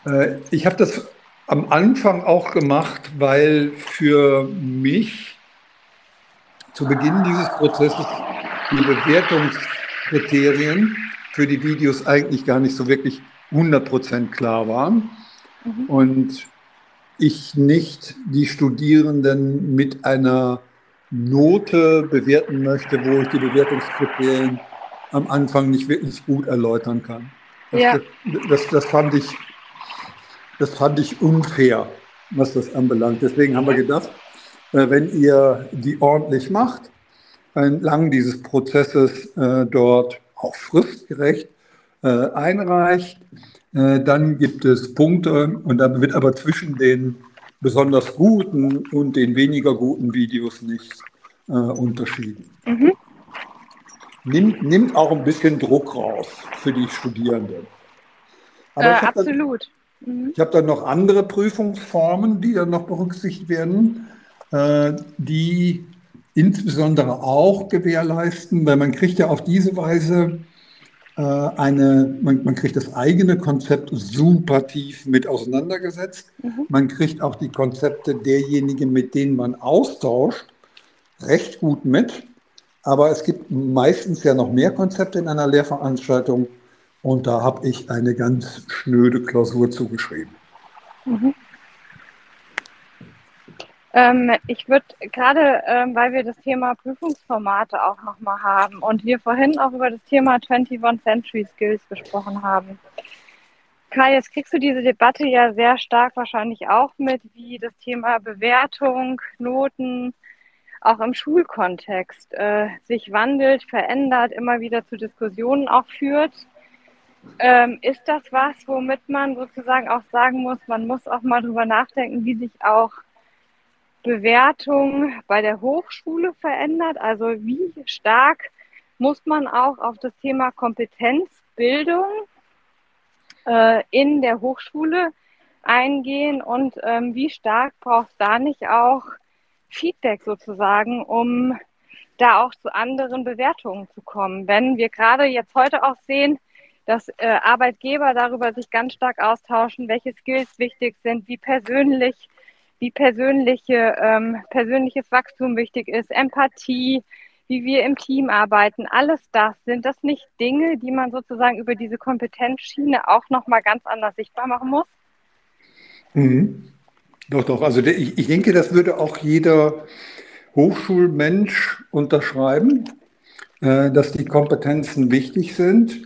Äh, ich habe das am Anfang auch gemacht, weil für mich zu Beginn dieses Prozesses die Bewertungskriterien für die Videos eigentlich gar nicht so wirklich 100% klar waren mhm. und ich nicht die Studierenden mit einer Note bewerten möchte, wo ich die Bewertungskriterien am Anfang nicht wirklich gut erläutern kann. Das, ja. das, das, fand ich, das fand ich unfair, was das anbelangt. Deswegen haben wir gedacht, äh, wenn ihr die ordentlich macht, entlang dieses Prozesses äh, dort auch fristgerecht äh, einreicht. Äh, dann gibt es Punkte und da wird aber zwischen den besonders guten und den weniger guten Videos nicht äh, unterschieden. Mhm. Nimmt, nimmt auch ein bisschen Druck raus für die Studierenden. Aber äh, absolut. Dann, mhm. Ich habe dann noch andere Prüfungsformen, die dann noch berücksichtigt werden, äh, die insbesondere auch gewährleisten, weil man kriegt ja auf diese Weise eine, man, man, kriegt das eigene Konzept super tief mit auseinandergesetzt. Mhm. Man kriegt auch die Konzepte derjenigen, mit denen man austauscht, recht gut mit. Aber es gibt meistens ja noch mehr Konzepte in einer Lehrveranstaltung und da habe ich eine ganz schnöde Klausur zugeschrieben. Mhm. Ähm, ich würde gerade, ähm, weil wir das Thema Prüfungsformate auch nochmal haben und wir vorhin auch über das Thema 21 Century Skills gesprochen haben. Kai, jetzt kriegst du diese Debatte ja sehr stark wahrscheinlich auch mit, wie das Thema Bewertung, Noten auch im Schulkontext äh, sich wandelt, verändert, immer wieder zu Diskussionen auch führt. Ähm, ist das was, womit man sozusagen auch sagen muss, man muss auch mal drüber nachdenken, wie sich auch Bewertung bei der Hochschule verändert? Also wie stark muss man auch auf das Thema Kompetenzbildung äh, in der Hochschule eingehen und ähm, wie stark braucht da nicht auch Feedback sozusagen, um da auch zu anderen Bewertungen zu kommen? Wenn wir gerade jetzt heute auch sehen, dass äh, Arbeitgeber darüber sich ganz stark austauschen, welche Skills wichtig sind, wie persönlich wie persönliche, ähm, persönliches Wachstum wichtig ist, Empathie, wie wir im Team arbeiten, alles das, sind das nicht Dinge, die man sozusagen über diese Kompetenzschiene auch nochmal ganz anders sichtbar machen muss? Mhm. Doch, doch. Also ich, ich denke, das würde auch jeder Hochschulmensch unterschreiben, äh, dass die Kompetenzen wichtig sind.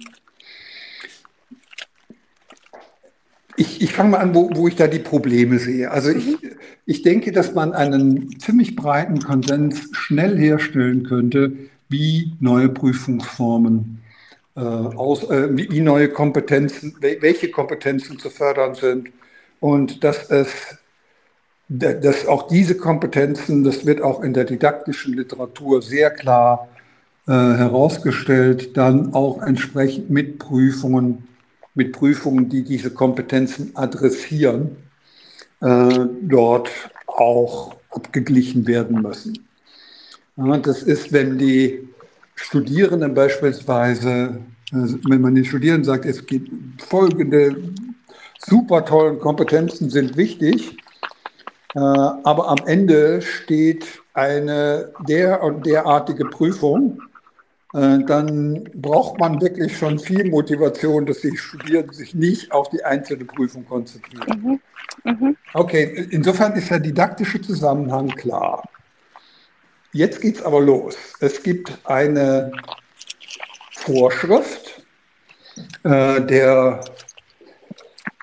Ich, ich fange mal an, wo, wo ich da die Probleme sehe. Also ich, mhm. ich denke, dass man einen ziemlich breiten Konsens schnell herstellen könnte, wie neue Prüfungsformen äh, aus, äh, wie, wie, neue Kompetenzen, welche Kompetenzen zu fördern sind und dass es dass auch diese Kompetenzen, das wird auch in der didaktischen Literatur sehr klar äh, herausgestellt, dann auch entsprechend mit Prüfungen, mit Prüfungen, die diese Kompetenzen adressieren, äh, dort auch abgeglichen werden müssen. Ja, das ist, wenn die Studierenden beispielsweise, äh, wenn man den Studierenden sagt, es gibt folgende super tollen Kompetenzen sind wichtig, äh, aber am Ende steht eine der und derartige Prüfung, dann braucht man wirklich schon viel Motivation, dass die Studierenden sich nicht auf die einzelne Prüfung konzentrieren. Mhm. Mhm. Okay, insofern ist der didaktische Zusammenhang klar. Jetzt geht es aber los. Es gibt eine Vorschrift, äh, der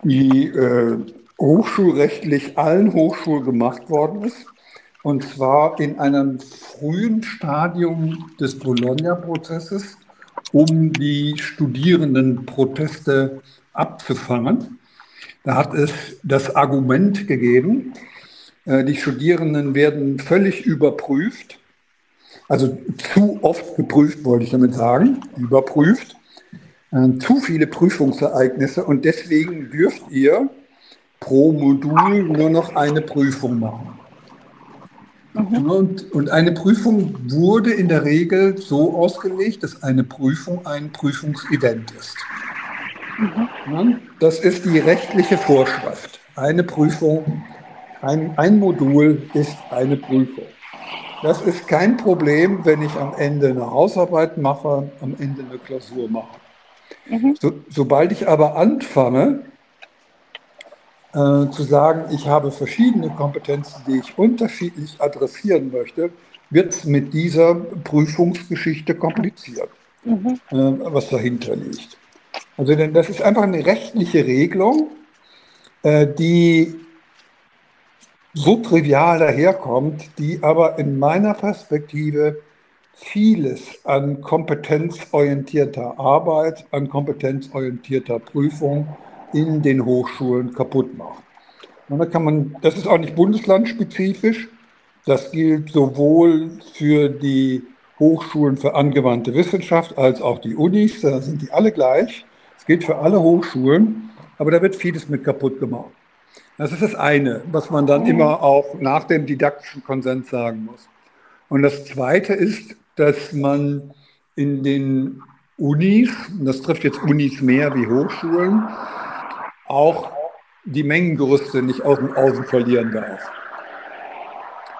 die äh, hochschulrechtlich allen Hochschulen gemacht worden ist. Und zwar in einem frühen Stadium des Bologna-Prozesses, um die Studierendenproteste abzufangen. Da hat es das Argument gegeben, äh, die Studierenden werden völlig überprüft, also zu oft geprüft, wollte ich damit sagen, überprüft, äh, zu viele Prüfungsereignisse und deswegen dürft ihr pro Modul nur noch eine Prüfung machen. Mhm. Und, und eine Prüfung wurde in der Regel so ausgelegt, dass eine Prüfung ein Prüfungsevent ist. Mhm. Das ist die rechtliche Vorschrift. Eine Prüfung, ein, ein Modul ist eine Prüfung. Das ist kein Problem, wenn ich am Ende eine Hausarbeit mache, am Ende eine Klausur mache. Mhm. So, sobald ich aber anfange, äh, zu sagen, ich habe verschiedene Kompetenzen, die ich unterschiedlich adressieren möchte, wird es mit dieser Prüfungsgeschichte kompliziert, mhm. äh, was dahinter liegt. Also denn das ist einfach eine rechtliche Regelung, äh, die so trivial daherkommt, die aber in meiner Perspektive vieles an kompetenzorientierter Arbeit, an kompetenzorientierter Prüfung in den Hochschulen kaputt macht. Und da kann man, das ist auch nicht bundeslandspezifisch, das gilt sowohl für die Hochschulen für angewandte Wissenschaft als auch die Unis, da sind die alle gleich. Es gilt für alle Hochschulen, aber da wird vieles mit kaputt gemacht. Das ist das eine, was man dann immer auch nach dem didaktischen Konsens sagen muss. Und das zweite ist, dass man in den Unis, und das trifft jetzt Unis mehr wie Hochschulen, auch die Mengengerüste nicht aus den Augen verlieren darf.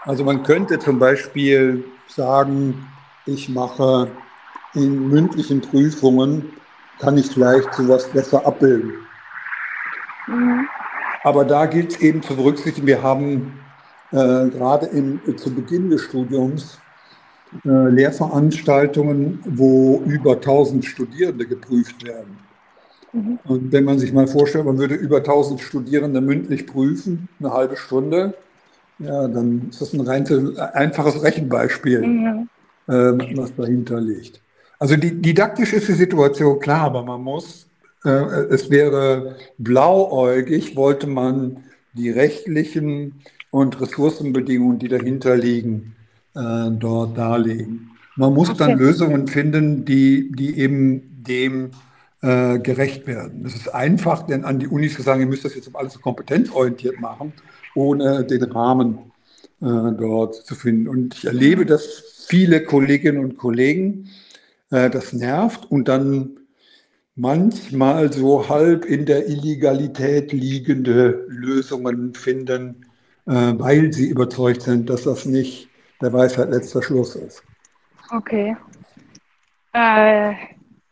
Also man könnte zum Beispiel sagen, ich mache in mündlichen Prüfungen, kann ich vielleicht sowas besser abbilden. Mhm. Aber da gilt es eben zu berücksichtigen, wir haben äh, gerade im, zu Beginn des Studiums äh, Lehrveranstaltungen, wo über 1000 Studierende geprüft werden. Mhm. Und wenn man sich mal vorstellt, man würde über 1000 Studierende mündlich prüfen, eine halbe Stunde, ja, dann ist das ein rein einfaches Rechenbeispiel, mhm. äh, was dahinter liegt. Also die, didaktisch ist die Situation klar, aber man muss, äh, es wäre blauäugig, wollte man die rechtlichen und Ressourcenbedingungen, die dahinter liegen, äh, dort darlegen. Man muss dann Lösungen finden, die, die eben dem äh, gerecht werden. Es ist einfach, denn an die Unis zu sagen, ihr müsst das jetzt alles kompetenzorientiert machen, ohne den Rahmen äh, dort zu finden. Und ich erlebe, dass viele Kolleginnen und Kollegen äh, das nervt und dann manchmal so halb in der Illegalität liegende Lösungen finden, äh, weil sie überzeugt sind, dass das nicht der Weisheit letzter Schluss ist. Okay. Äh,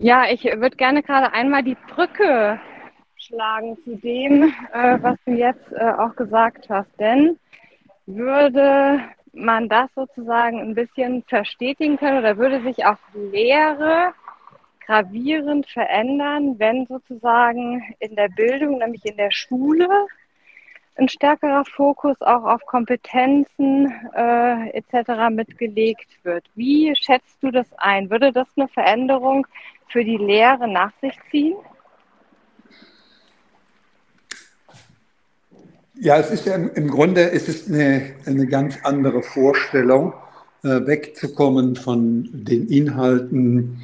ja, ich würde gerne gerade einmal die Brücke schlagen zu dem, äh, was du jetzt äh, auch gesagt hast. Denn würde man das sozusagen ein bisschen verstetigen können oder würde sich auch Lehre gravierend verändern, wenn sozusagen in der Bildung, nämlich in der Schule, ein stärkerer Fokus auch auf Kompetenzen äh, etc. mitgelegt wird. Wie schätzt du das ein? Würde das eine Veränderung für die Lehre nach sich ziehen? Ja, es ist ja im Grunde ist eine, eine ganz andere Vorstellung, äh, wegzukommen von den Inhalten,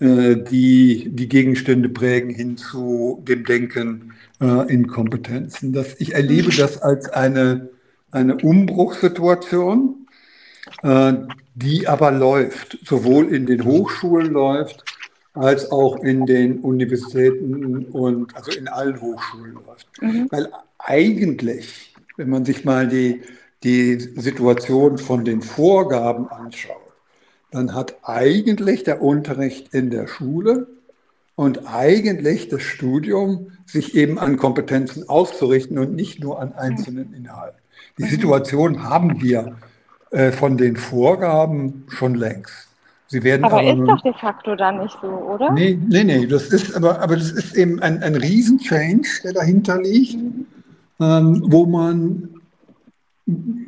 äh, die die Gegenstände prägen, hin zu dem Denken äh, in Kompetenzen. Das, ich erlebe das als eine, eine Umbruchssituation, die aber läuft, sowohl in den Hochschulen läuft, als auch in den Universitäten und also in allen Hochschulen läuft. Mhm. Weil eigentlich, wenn man sich mal die, die Situation von den Vorgaben anschaut, dann hat eigentlich der Unterricht in der Schule und eigentlich das Studium sich eben an Kompetenzen auszurichten und nicht nur an einzelnen Inhalten. Die Situation haben wir äh, von den Vorgaben schon längst. Sie werden aber, aber ist doch de facto dann nicht so, oder? Nee, nee, nee. Das ist, aber, aber das ist eben ein, ein Riesen-Change, der dahinter liegt, mhm. ähm, wo man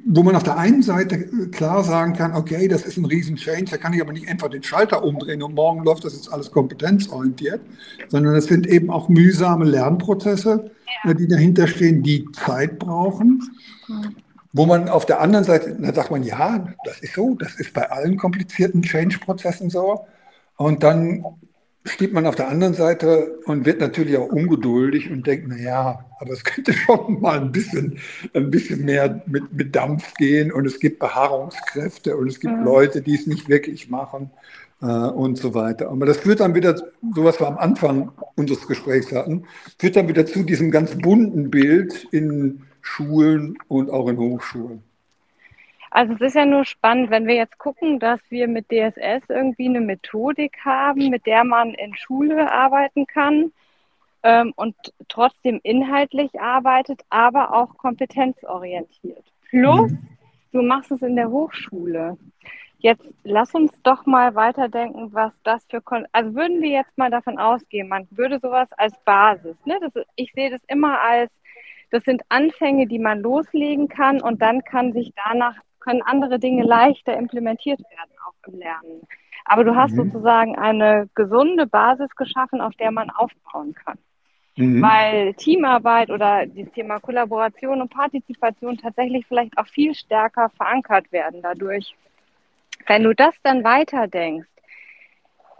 wo man auf der einen Seite klar sagen kann, okay, das ist ein riesen Change, da kann ich aber nicht einfach den Schalter umdrehen und morgen läuft das jetzt alles kompetenzorientiert, sondern es sind eben auch mühsame Lernprozesse, ja. die dahinter stehen, die Zeit brauchen. Mhm. Wo man auf der anderen Seite, da sagt man, ja, das ist so, das ist bei allen komplizierten Change-Prozessen so. Und dann steht man auf der anderen Seite und wird natürlich auch ungeduldig und denkt, na ja, aber es könnte <laughs> schon mal ein bisschen, ein bisschen mehr mit, mit Dampf gehen und es gibt Beharrungskräfte und es gibt mhm. Leute, die es nicht wirklich machen äh, und so weiter. Aber das führt dann wieder, so was wir am Anfang unseres Gesprächs hatten, führt dann wieder zu diesem ganz bunten Bild in Schulen und auch in Hochschulen. Also es ist ja nur spannend, wenn wir jetzt gucken, dass wir mit DSS irgendwie eine Methodik haben, mit der man in Schule arbeiten kann ähm, und trotzdem inhaltlich arbeitet, aber auch kompetenzorientiert. Plus, mhm. du machst es in der Hochschule. Jetzt lass uns doch mal weiterdenken, was das für, Kon also würden wir jetzt mal davon ausgehen, man würde sowas als Basis, ne? Das, ich sehe das immer als, das sind Anfänge, die man loslegen kann und dann kann sich danach können andere Dinge leichter implementiert werden, auch im Lernen. Aber du hast mhm. sozusagen eine gesunde Basis geschaffen, auf der man aufbauen kann. Mhm. Weil Teamarbeit oder das Thema Kollaboration und Partizipation tatsächlich vielleicht auch viel stärker verankert werden dadurch. Wenn du das dann weiterdenkst,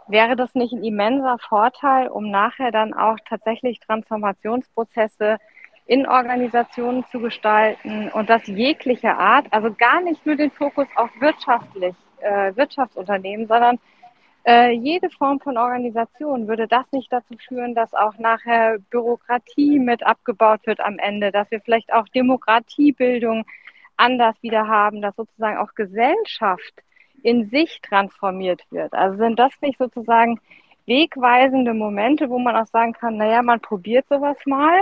wäre das nicht ein immenser Vorteil, um nachher dann auch tatsächlich Transformationsprozesse in Organisationen zu gestalten und das jeglicher Art, also gar nicht nur den Fokus auf wirtschaftlich, äh, Wirtschaftsunternehmen, sondern äh, jede Form von Organisation würde das nicht dazu führen, dass auch nachher Bürokratie mit abgebaut wird am Ende, dass wir vielleicht auch Demokratiebildung anders wieder haben, dass sozusagen auch Gesellschaft in sich transformiert wird. Also sind das nicht sozusagen wegweisende Momente, wo man auch sagen kann, naja, man probiert sowas mal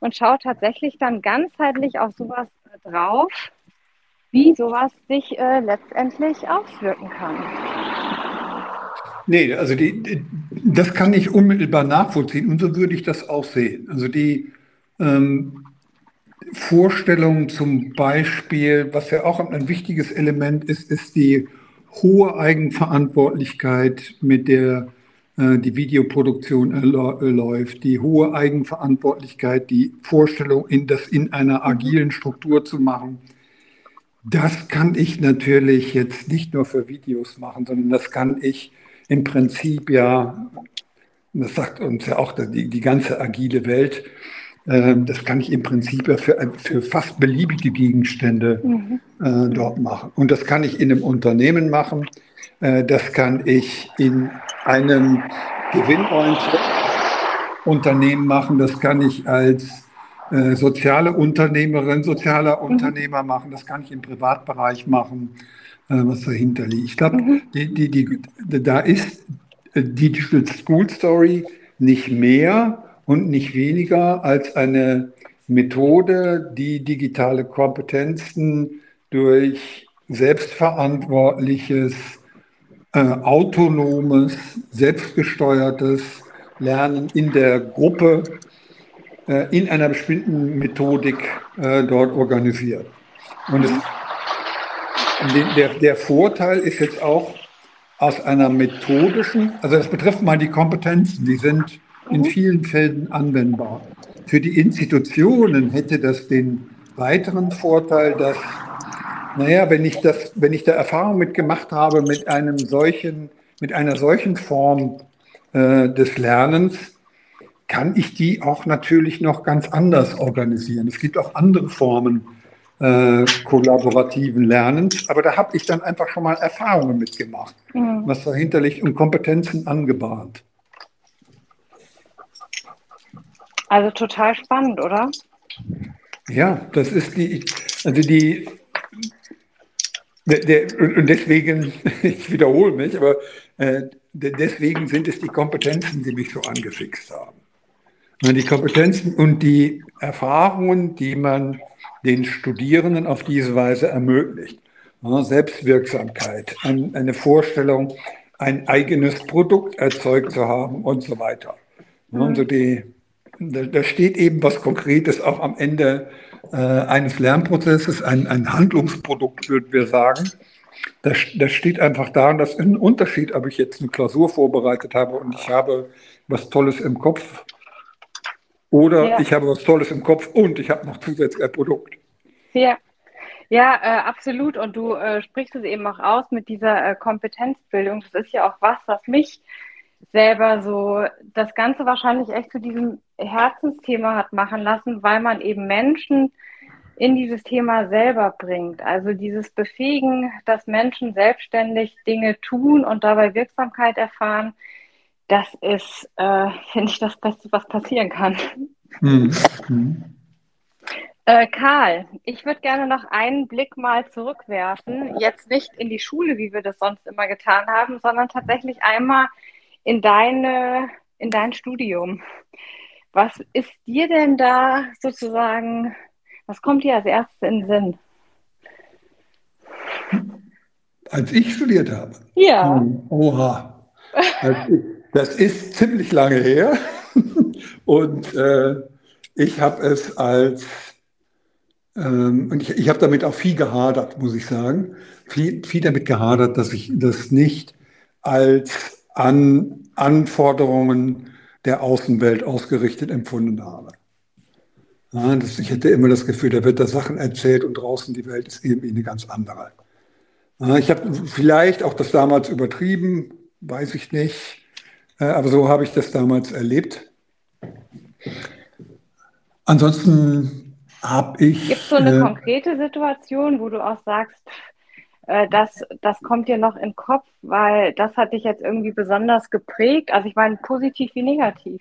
und schaut tatsächlich dann ganzheitlich auf sowas drauf, wie sowas sich äh, letztendlich auswirken kann. Nee, also die, das kann ich unmittelbar nachvollziehen und so würde ich das auch sehen. Also die ähm, Vorstellung zum Beispiel, was ja auch ein wichtiges Element ist, ist die hohe Eigenverantwortlichkeit, mit der äh, die Videoproduktion läuft, die hohe Eigenverantwortlichkeit, die Vorstellung, in das in einer agilen Struktur zu machen. Das kann ich natürlich jetzt nicht nur für Videos machen, sondern das kann ich im Prinzip ja, das sagt uns ja auch die, die ganze agile Welt, äh, das kann ich im Prinzip ja für, für fast beliebige Gegenstände mhm. äh, dort machen. Und das kann ich in einem Unternehmen machen. Äh, das kann ich in einem gewinnorientierten Unternehmen machen. Das kann ich als äh, soziale Unternehmerin, sozialer mhm. Unternehmer machen. Das kann ich im Privatbereich machen, äh, was dahinter liegt. Ich glaube, mhm. die, die, die, da ist Digital School Story nicht mehr und nicht weniger als eine Methode, die digitale Kompetenzen durch selbstverantwortliches äh, autonomes, selbstgesteuertes Lernen in der Gruppe äh, in einer bestimmten Methodik äh, dort organisiert. Und es, der, der Vorteil ist jetzt auch aus einer methodischen, also das betrifft mal die Kompetenzen, die sind in vielen Fällen anwendbar. Für die Institutionen hätte das den weiteren Vorteil, dass, naja, wenn ich das, wenn ich da Erfahrung mitgemacht habe mit einem solchen, mit einer solchen Form äh, des Lernens, kann ich die auch natürlich noch ganz anders organisieren. Es gibt auch andere Formen äh, kollaborativen Lernens, aber da habe ich dann einfach schon mal Erfahrungen mitgemacht, mhm. was dahinter liegt und Kompetenzen angebahnt. Also total spannend, oder? Ja, das ist die, also die, der, der, und deswegen, <laughs> ich wiederhole mich, aber äh, deswegen sind es die Kompetenzen, die mich so angefixt haben. Die Kompetenzen und die Erfahrungen, die man den Studierenden auf diese Weise ermöglicht. Selbstwirksamkeit, eine Vorstellung, ein eigenes Produkt erzeugt zu haben und so weiter. Mhm. Also die, da steht eben was Konkretes auch am Ende äh, eines Lernprozesses, ein, ein Handlungsprodukt, würden wir sagen. Das, das steht einfach da und das ist ein Unterschied, ob ich jetzt eine Klausur vorbereitet habe und ich habe was Tolles im Kopf oder ja. ich habe was Tolles im Kopf und ich habe noch zusätzlich ein Produkt. Ja, ja, äh, absolut. Und du äh, sprichst es eben auch aus mit dieser äh, Kompetenzbildung. Das ist ja auch was, was mich selber so das Ganze wahrscheinlich echt zu diesem Herzensthema hat machen lassen, weil man eben Menschen in dieses Thema selber bringt. Also dieses Befähigen, dass Menschen selbstständig Dinge tun und dabei Wirksamkeit erfahren, das ist, äh, <laughs> finde ich, das Beste, was passieren kann. Mhm. Äh, Karl, ich würde gerne noch einen Blick mal zurückwerfen. Jetzt nicht in die Schule, wie wir das sonst immer getan haben, sondern tatsächlich einmal in deine, in dein Studium. Was ist dir denn da sozusagen, was kommt dir als erstes in den Sinn? Als ich studiert habe? Ja. Hm, oha. Als ich, das ist ziemlich lange her <laughs> und äh, ich habe es als, ähm, und ich, ich habe damit auch viel gehadert, muss ich sagen, viel, viel damit gehadert, dass ich das nicht als an Anforderungen der Außenwelt ausgerichtet empfunden habe. Ja, das, ich hätte immer das Gefühl, da wird da Sachen erzählt und draußen die Welt ist irgendwie eine ganz andere. Ja, ich habe vielleicht auch das damals übertrieben, weiß ich nicht. Äh, aber so habe ich das damals erlebt. Ansonsten habe ich. Gibt es so eine äh, konkrete Situation, wo du auch sagst, äh, das, das kommt dir noch in den Kopf, weil das hat dich jetzt irgendwie besonders geprägt? Also ich meine, positiv wie negativ.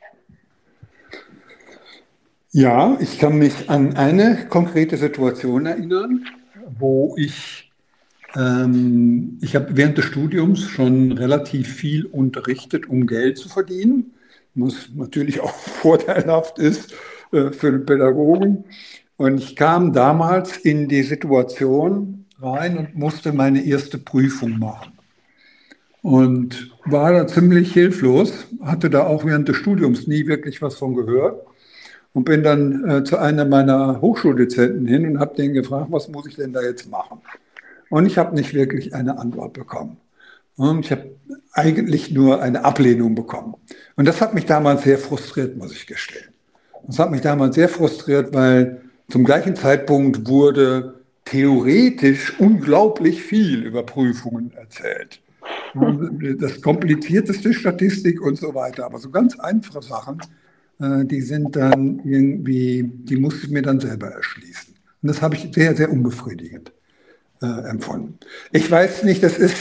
Ja, ich kann mich an eine konkrete Situation erinnern, wo ich ähm, ich habe während des Studiums schon relativ viel unterrichtet, um Geld zu verdienen, was natürlich auch <laughs> vorteilhaft ist äh, für den Pädagogen. Und ich kam damals in die Situation rein und musste meine erste Prüfung machen. Und war da ziemlich hilflos, hatte da auch während des Studiums nie wirklich was von gehört und bin dann äh, zu einer meiner Hochschuldezenten hin und habe den gefragt, was muss ich denn da jetzt machen? Und ich habe nicht wirklich eine Antwort bekommen. Und ich habe eigentlich nur eine Ablehnung bekommen. Und das hat mich damals sehr frustriert, muss ich gestehen. Das hat mich damals sehr frustriert, weil zum gleichen Zeitpunkt wurde theoretisch unglaublich viel über Prüfungen erzählt. Das komplizierteste Statistik und so weiter. Aber so ganz einfache Sachen, äh, die sind dann irgendwie, die musste ich mir dann selber erschließen. Und das habe ich sehr, sehr unbefriedigend äh, empfunden. Ich weiß nicht, das ist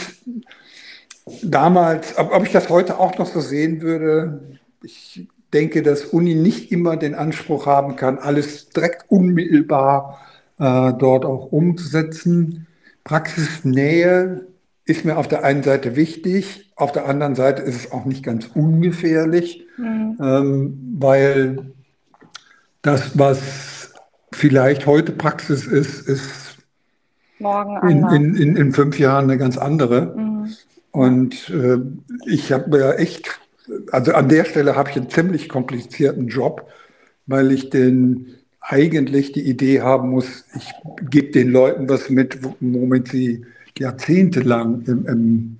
damals, ob, ob ich das heute auch noch so sehen würde. Ich denke, dass Uni nicht immer den Anspruch haben kann, alles direkt unmittelbar äh, dort auch umzusetzen. Praxisnähe ist mir auf der einen Seite wichtig, auf der anderen Seite ist es auch nicht ganz ungefährlich, mhm. ähm, weil das, was vielleicht heute Praxis ist, ist morgen in, in, in, in, fünf Jahren eine ganz andere. Mhm. Und äh, ich habe ja echt, also an der Stelle habe ich einen ziemlich komplizierten Job, weil ich den eigentlich die Idee haben muss, ich gebe den Leuten was mit, womit sie jahrzehntelang im, im,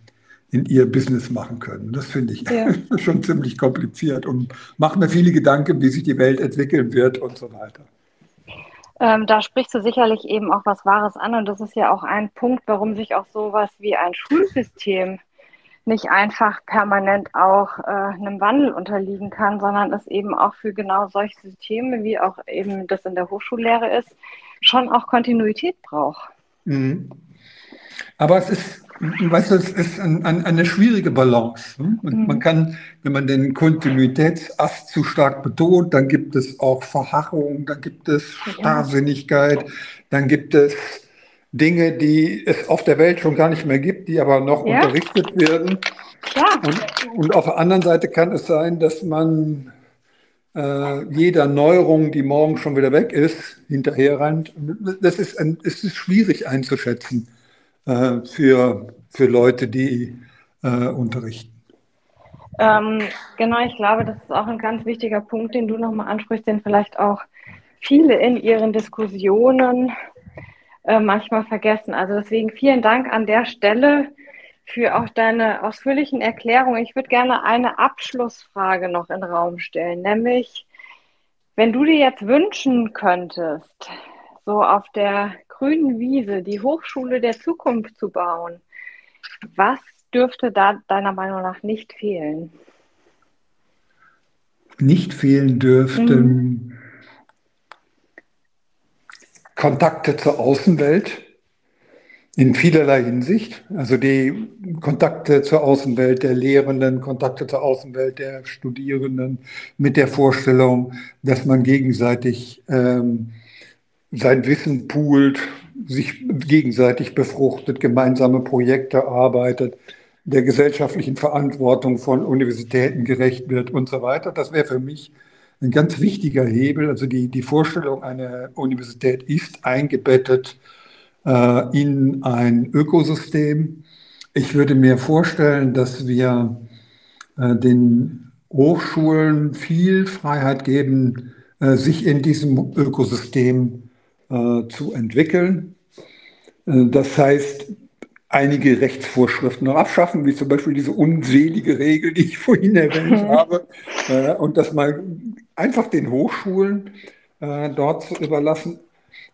in ihr Business machen können. Das finde ich ja. <laughs> schon ziemlich kompliziert und mache mir viele Gedanken, wie sich die Welt entwickeln wird und so weiter. Ähm, da sprichst du sicherlich eben auch was Wahres an und das ist ja auch ein Punkt, warum sich auch sowas wie ein Schulsystem nicht einfach permanent auch äh, einem Wandel unterliegen kann, sondern es eben auch für genau solche Systeme, wie auch eben das in der Hochschullehre ist, schon auch Kontinuität braucht. Mhm. Aber es ist, weißt du, es ist ein, ein, eine schwierige Balance. Ne? Mhm. Man kann, wenn man den Kontinuitätsast zu stark betont, dann gibt es auch Verhachung, dann gibt es Starrsinnigkeit, dann gibt es Dinge, die es auf der Welt schon gar nicht mehr gibt, die aber noch ja. unterrichtet werden. Ja. Und, und, auf der anderen Seite kann es sein, dass man äh, jeder Neuerung, die morgen schon wieder weg ist, hinterher rennt. Das ist, ein, es ist schwierig einzuschätzen äh, für, für Leute, die äh, unterrichten. Ähm, genau, ich glaube, das ist auch ein ganz wichtiger Punkt, den du nochmal ansprichst, den vielleicht auch viele in ihren Diskussionen äh, manchmal vergessen. Also deswegen vielen Dank an der Stelle für auch deine ausführlichen Erklärungen. Ich würde gerne eine Abschlussfrage noch in den Raum stellen, nämlich, wenn du dir jetzt wünschen könntest, so auf der grünen Wiese die Hochschule der Zukunft zu bauen, was dürfte da deiner Meinung nach nicht fehlen? Nicht fehlen dürften mhm. Kontakte zur Außenwelt in vielerlei Hinsicht. Also die Kontakte zur Außenwelt der Lehrenden, Kontakte zur Außenwelt der Studierenden mit der Vorstellung, dass man gegenseitig ähm, sein Wissen poolt, sich gegenseitig befruchtet, gemeinsame Projekte arbeitet, der gesellschaftlichen Verantwortung von Universitäten gerecht wird und so weiter. Das wäre für mich ein ganz wichtiger Hebel. Also die, die Vorstellung, eine Universität ist eingebettet äh, in ein Ökosystem. Ich würde mir vorstellen, dass wir äh, den Hochschulen viel Freiheit geben, äh, sich in diesem Ökosystem äh, zu entwickeln. Äh, das heißt, einige Rechtsvorschriften noch abschaffen, wie zum Beispiel diese unselige Regel, die ich vorhin erwähnt mhm. habe, äh, und das mal einfach den Hochschulen äh, dort zu überlassen,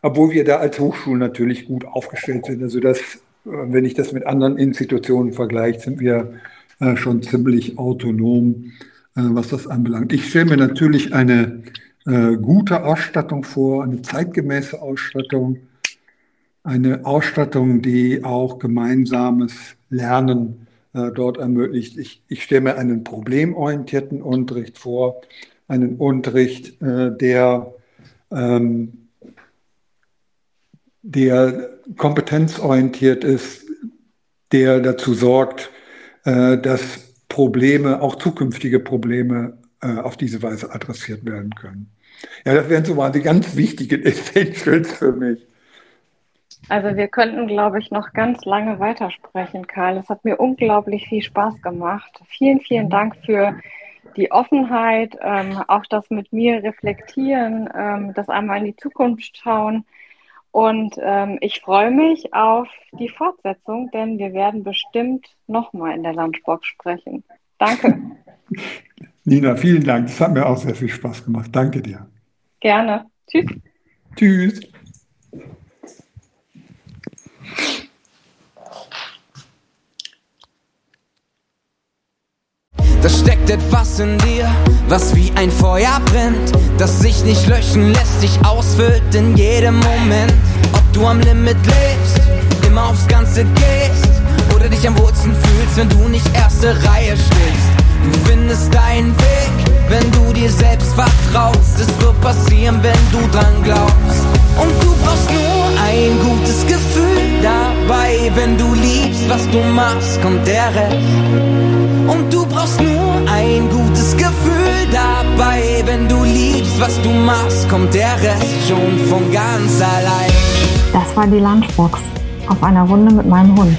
obwohl wir da als Hochschulen natürlich gut aufgestellt sind. Also das, äh, wenn ich das mit anderen Institutionen vergleiche, sind wir äh, schon ziemlich autonom, äh, was das anbelangt. Ich stelle mir natürlich eine äh, gute Ausstattung vor, eine zeitgemäße Ausstattung, eine Ausstattung, die auch gemeinsames Lernen äh, dort ermöglicht. Ich, ich stelle mir einen problemorientierten Unterricht vor, einen Unterricht, äh, der, ähm, der kompetenzorientiert ist, der dazu sorgt, äh, dass Probleme, auch zukünftige Probleme, äh, auf diese Weise adressiert werden können. Ja, das wären so mal die ganz wichtigen <laughs> Essentials für mich. Also wir könnten, glaube ich, noch ganz lange weitersprechen, Karl. Es hat mir unglaublich viel Spaß gemacht. Vielen, vielen Dank für die Offenheit, ähm, auch das mit mir reflektieren, ähm, das einmal in die Zukunft schauen. Und ähm, ich freue mich auf die Fortsetzung, denn wir werden bestimmt nochmal in der Lunchbox sprechen. Danke. <laughs> Nina, vielen Dank. Das hat mir auch sehr viel Spaß gemacht. Danke dir. Gerne. Tschüss. Tschüss. Da steckt etwas in dir, was wie ein Feuer brennt, das sich nicht löschen lässt, dich ausfüllt in jedem Moment. Ob du am Limit lebst, immer aufs Ganze gehst oder dich am wohlsten fühlst, wenn du nicht erste Reihe stehst. Du findest deinen Weg, wenn du dir selbst vertraust. Es wird passieren, wenn du dran glaubst. Und du brauchst nur ein gutes Gefühl dabei. Wenn du liebst, was du machst, kommt der Rest. Und du brauchst nur ein gutes Gefühl dabei. Wenn du liebst, was du machst, kommt der Rest schon von ganz allein. Das war die Lunchbox auf einer Runde mit meinem Hund.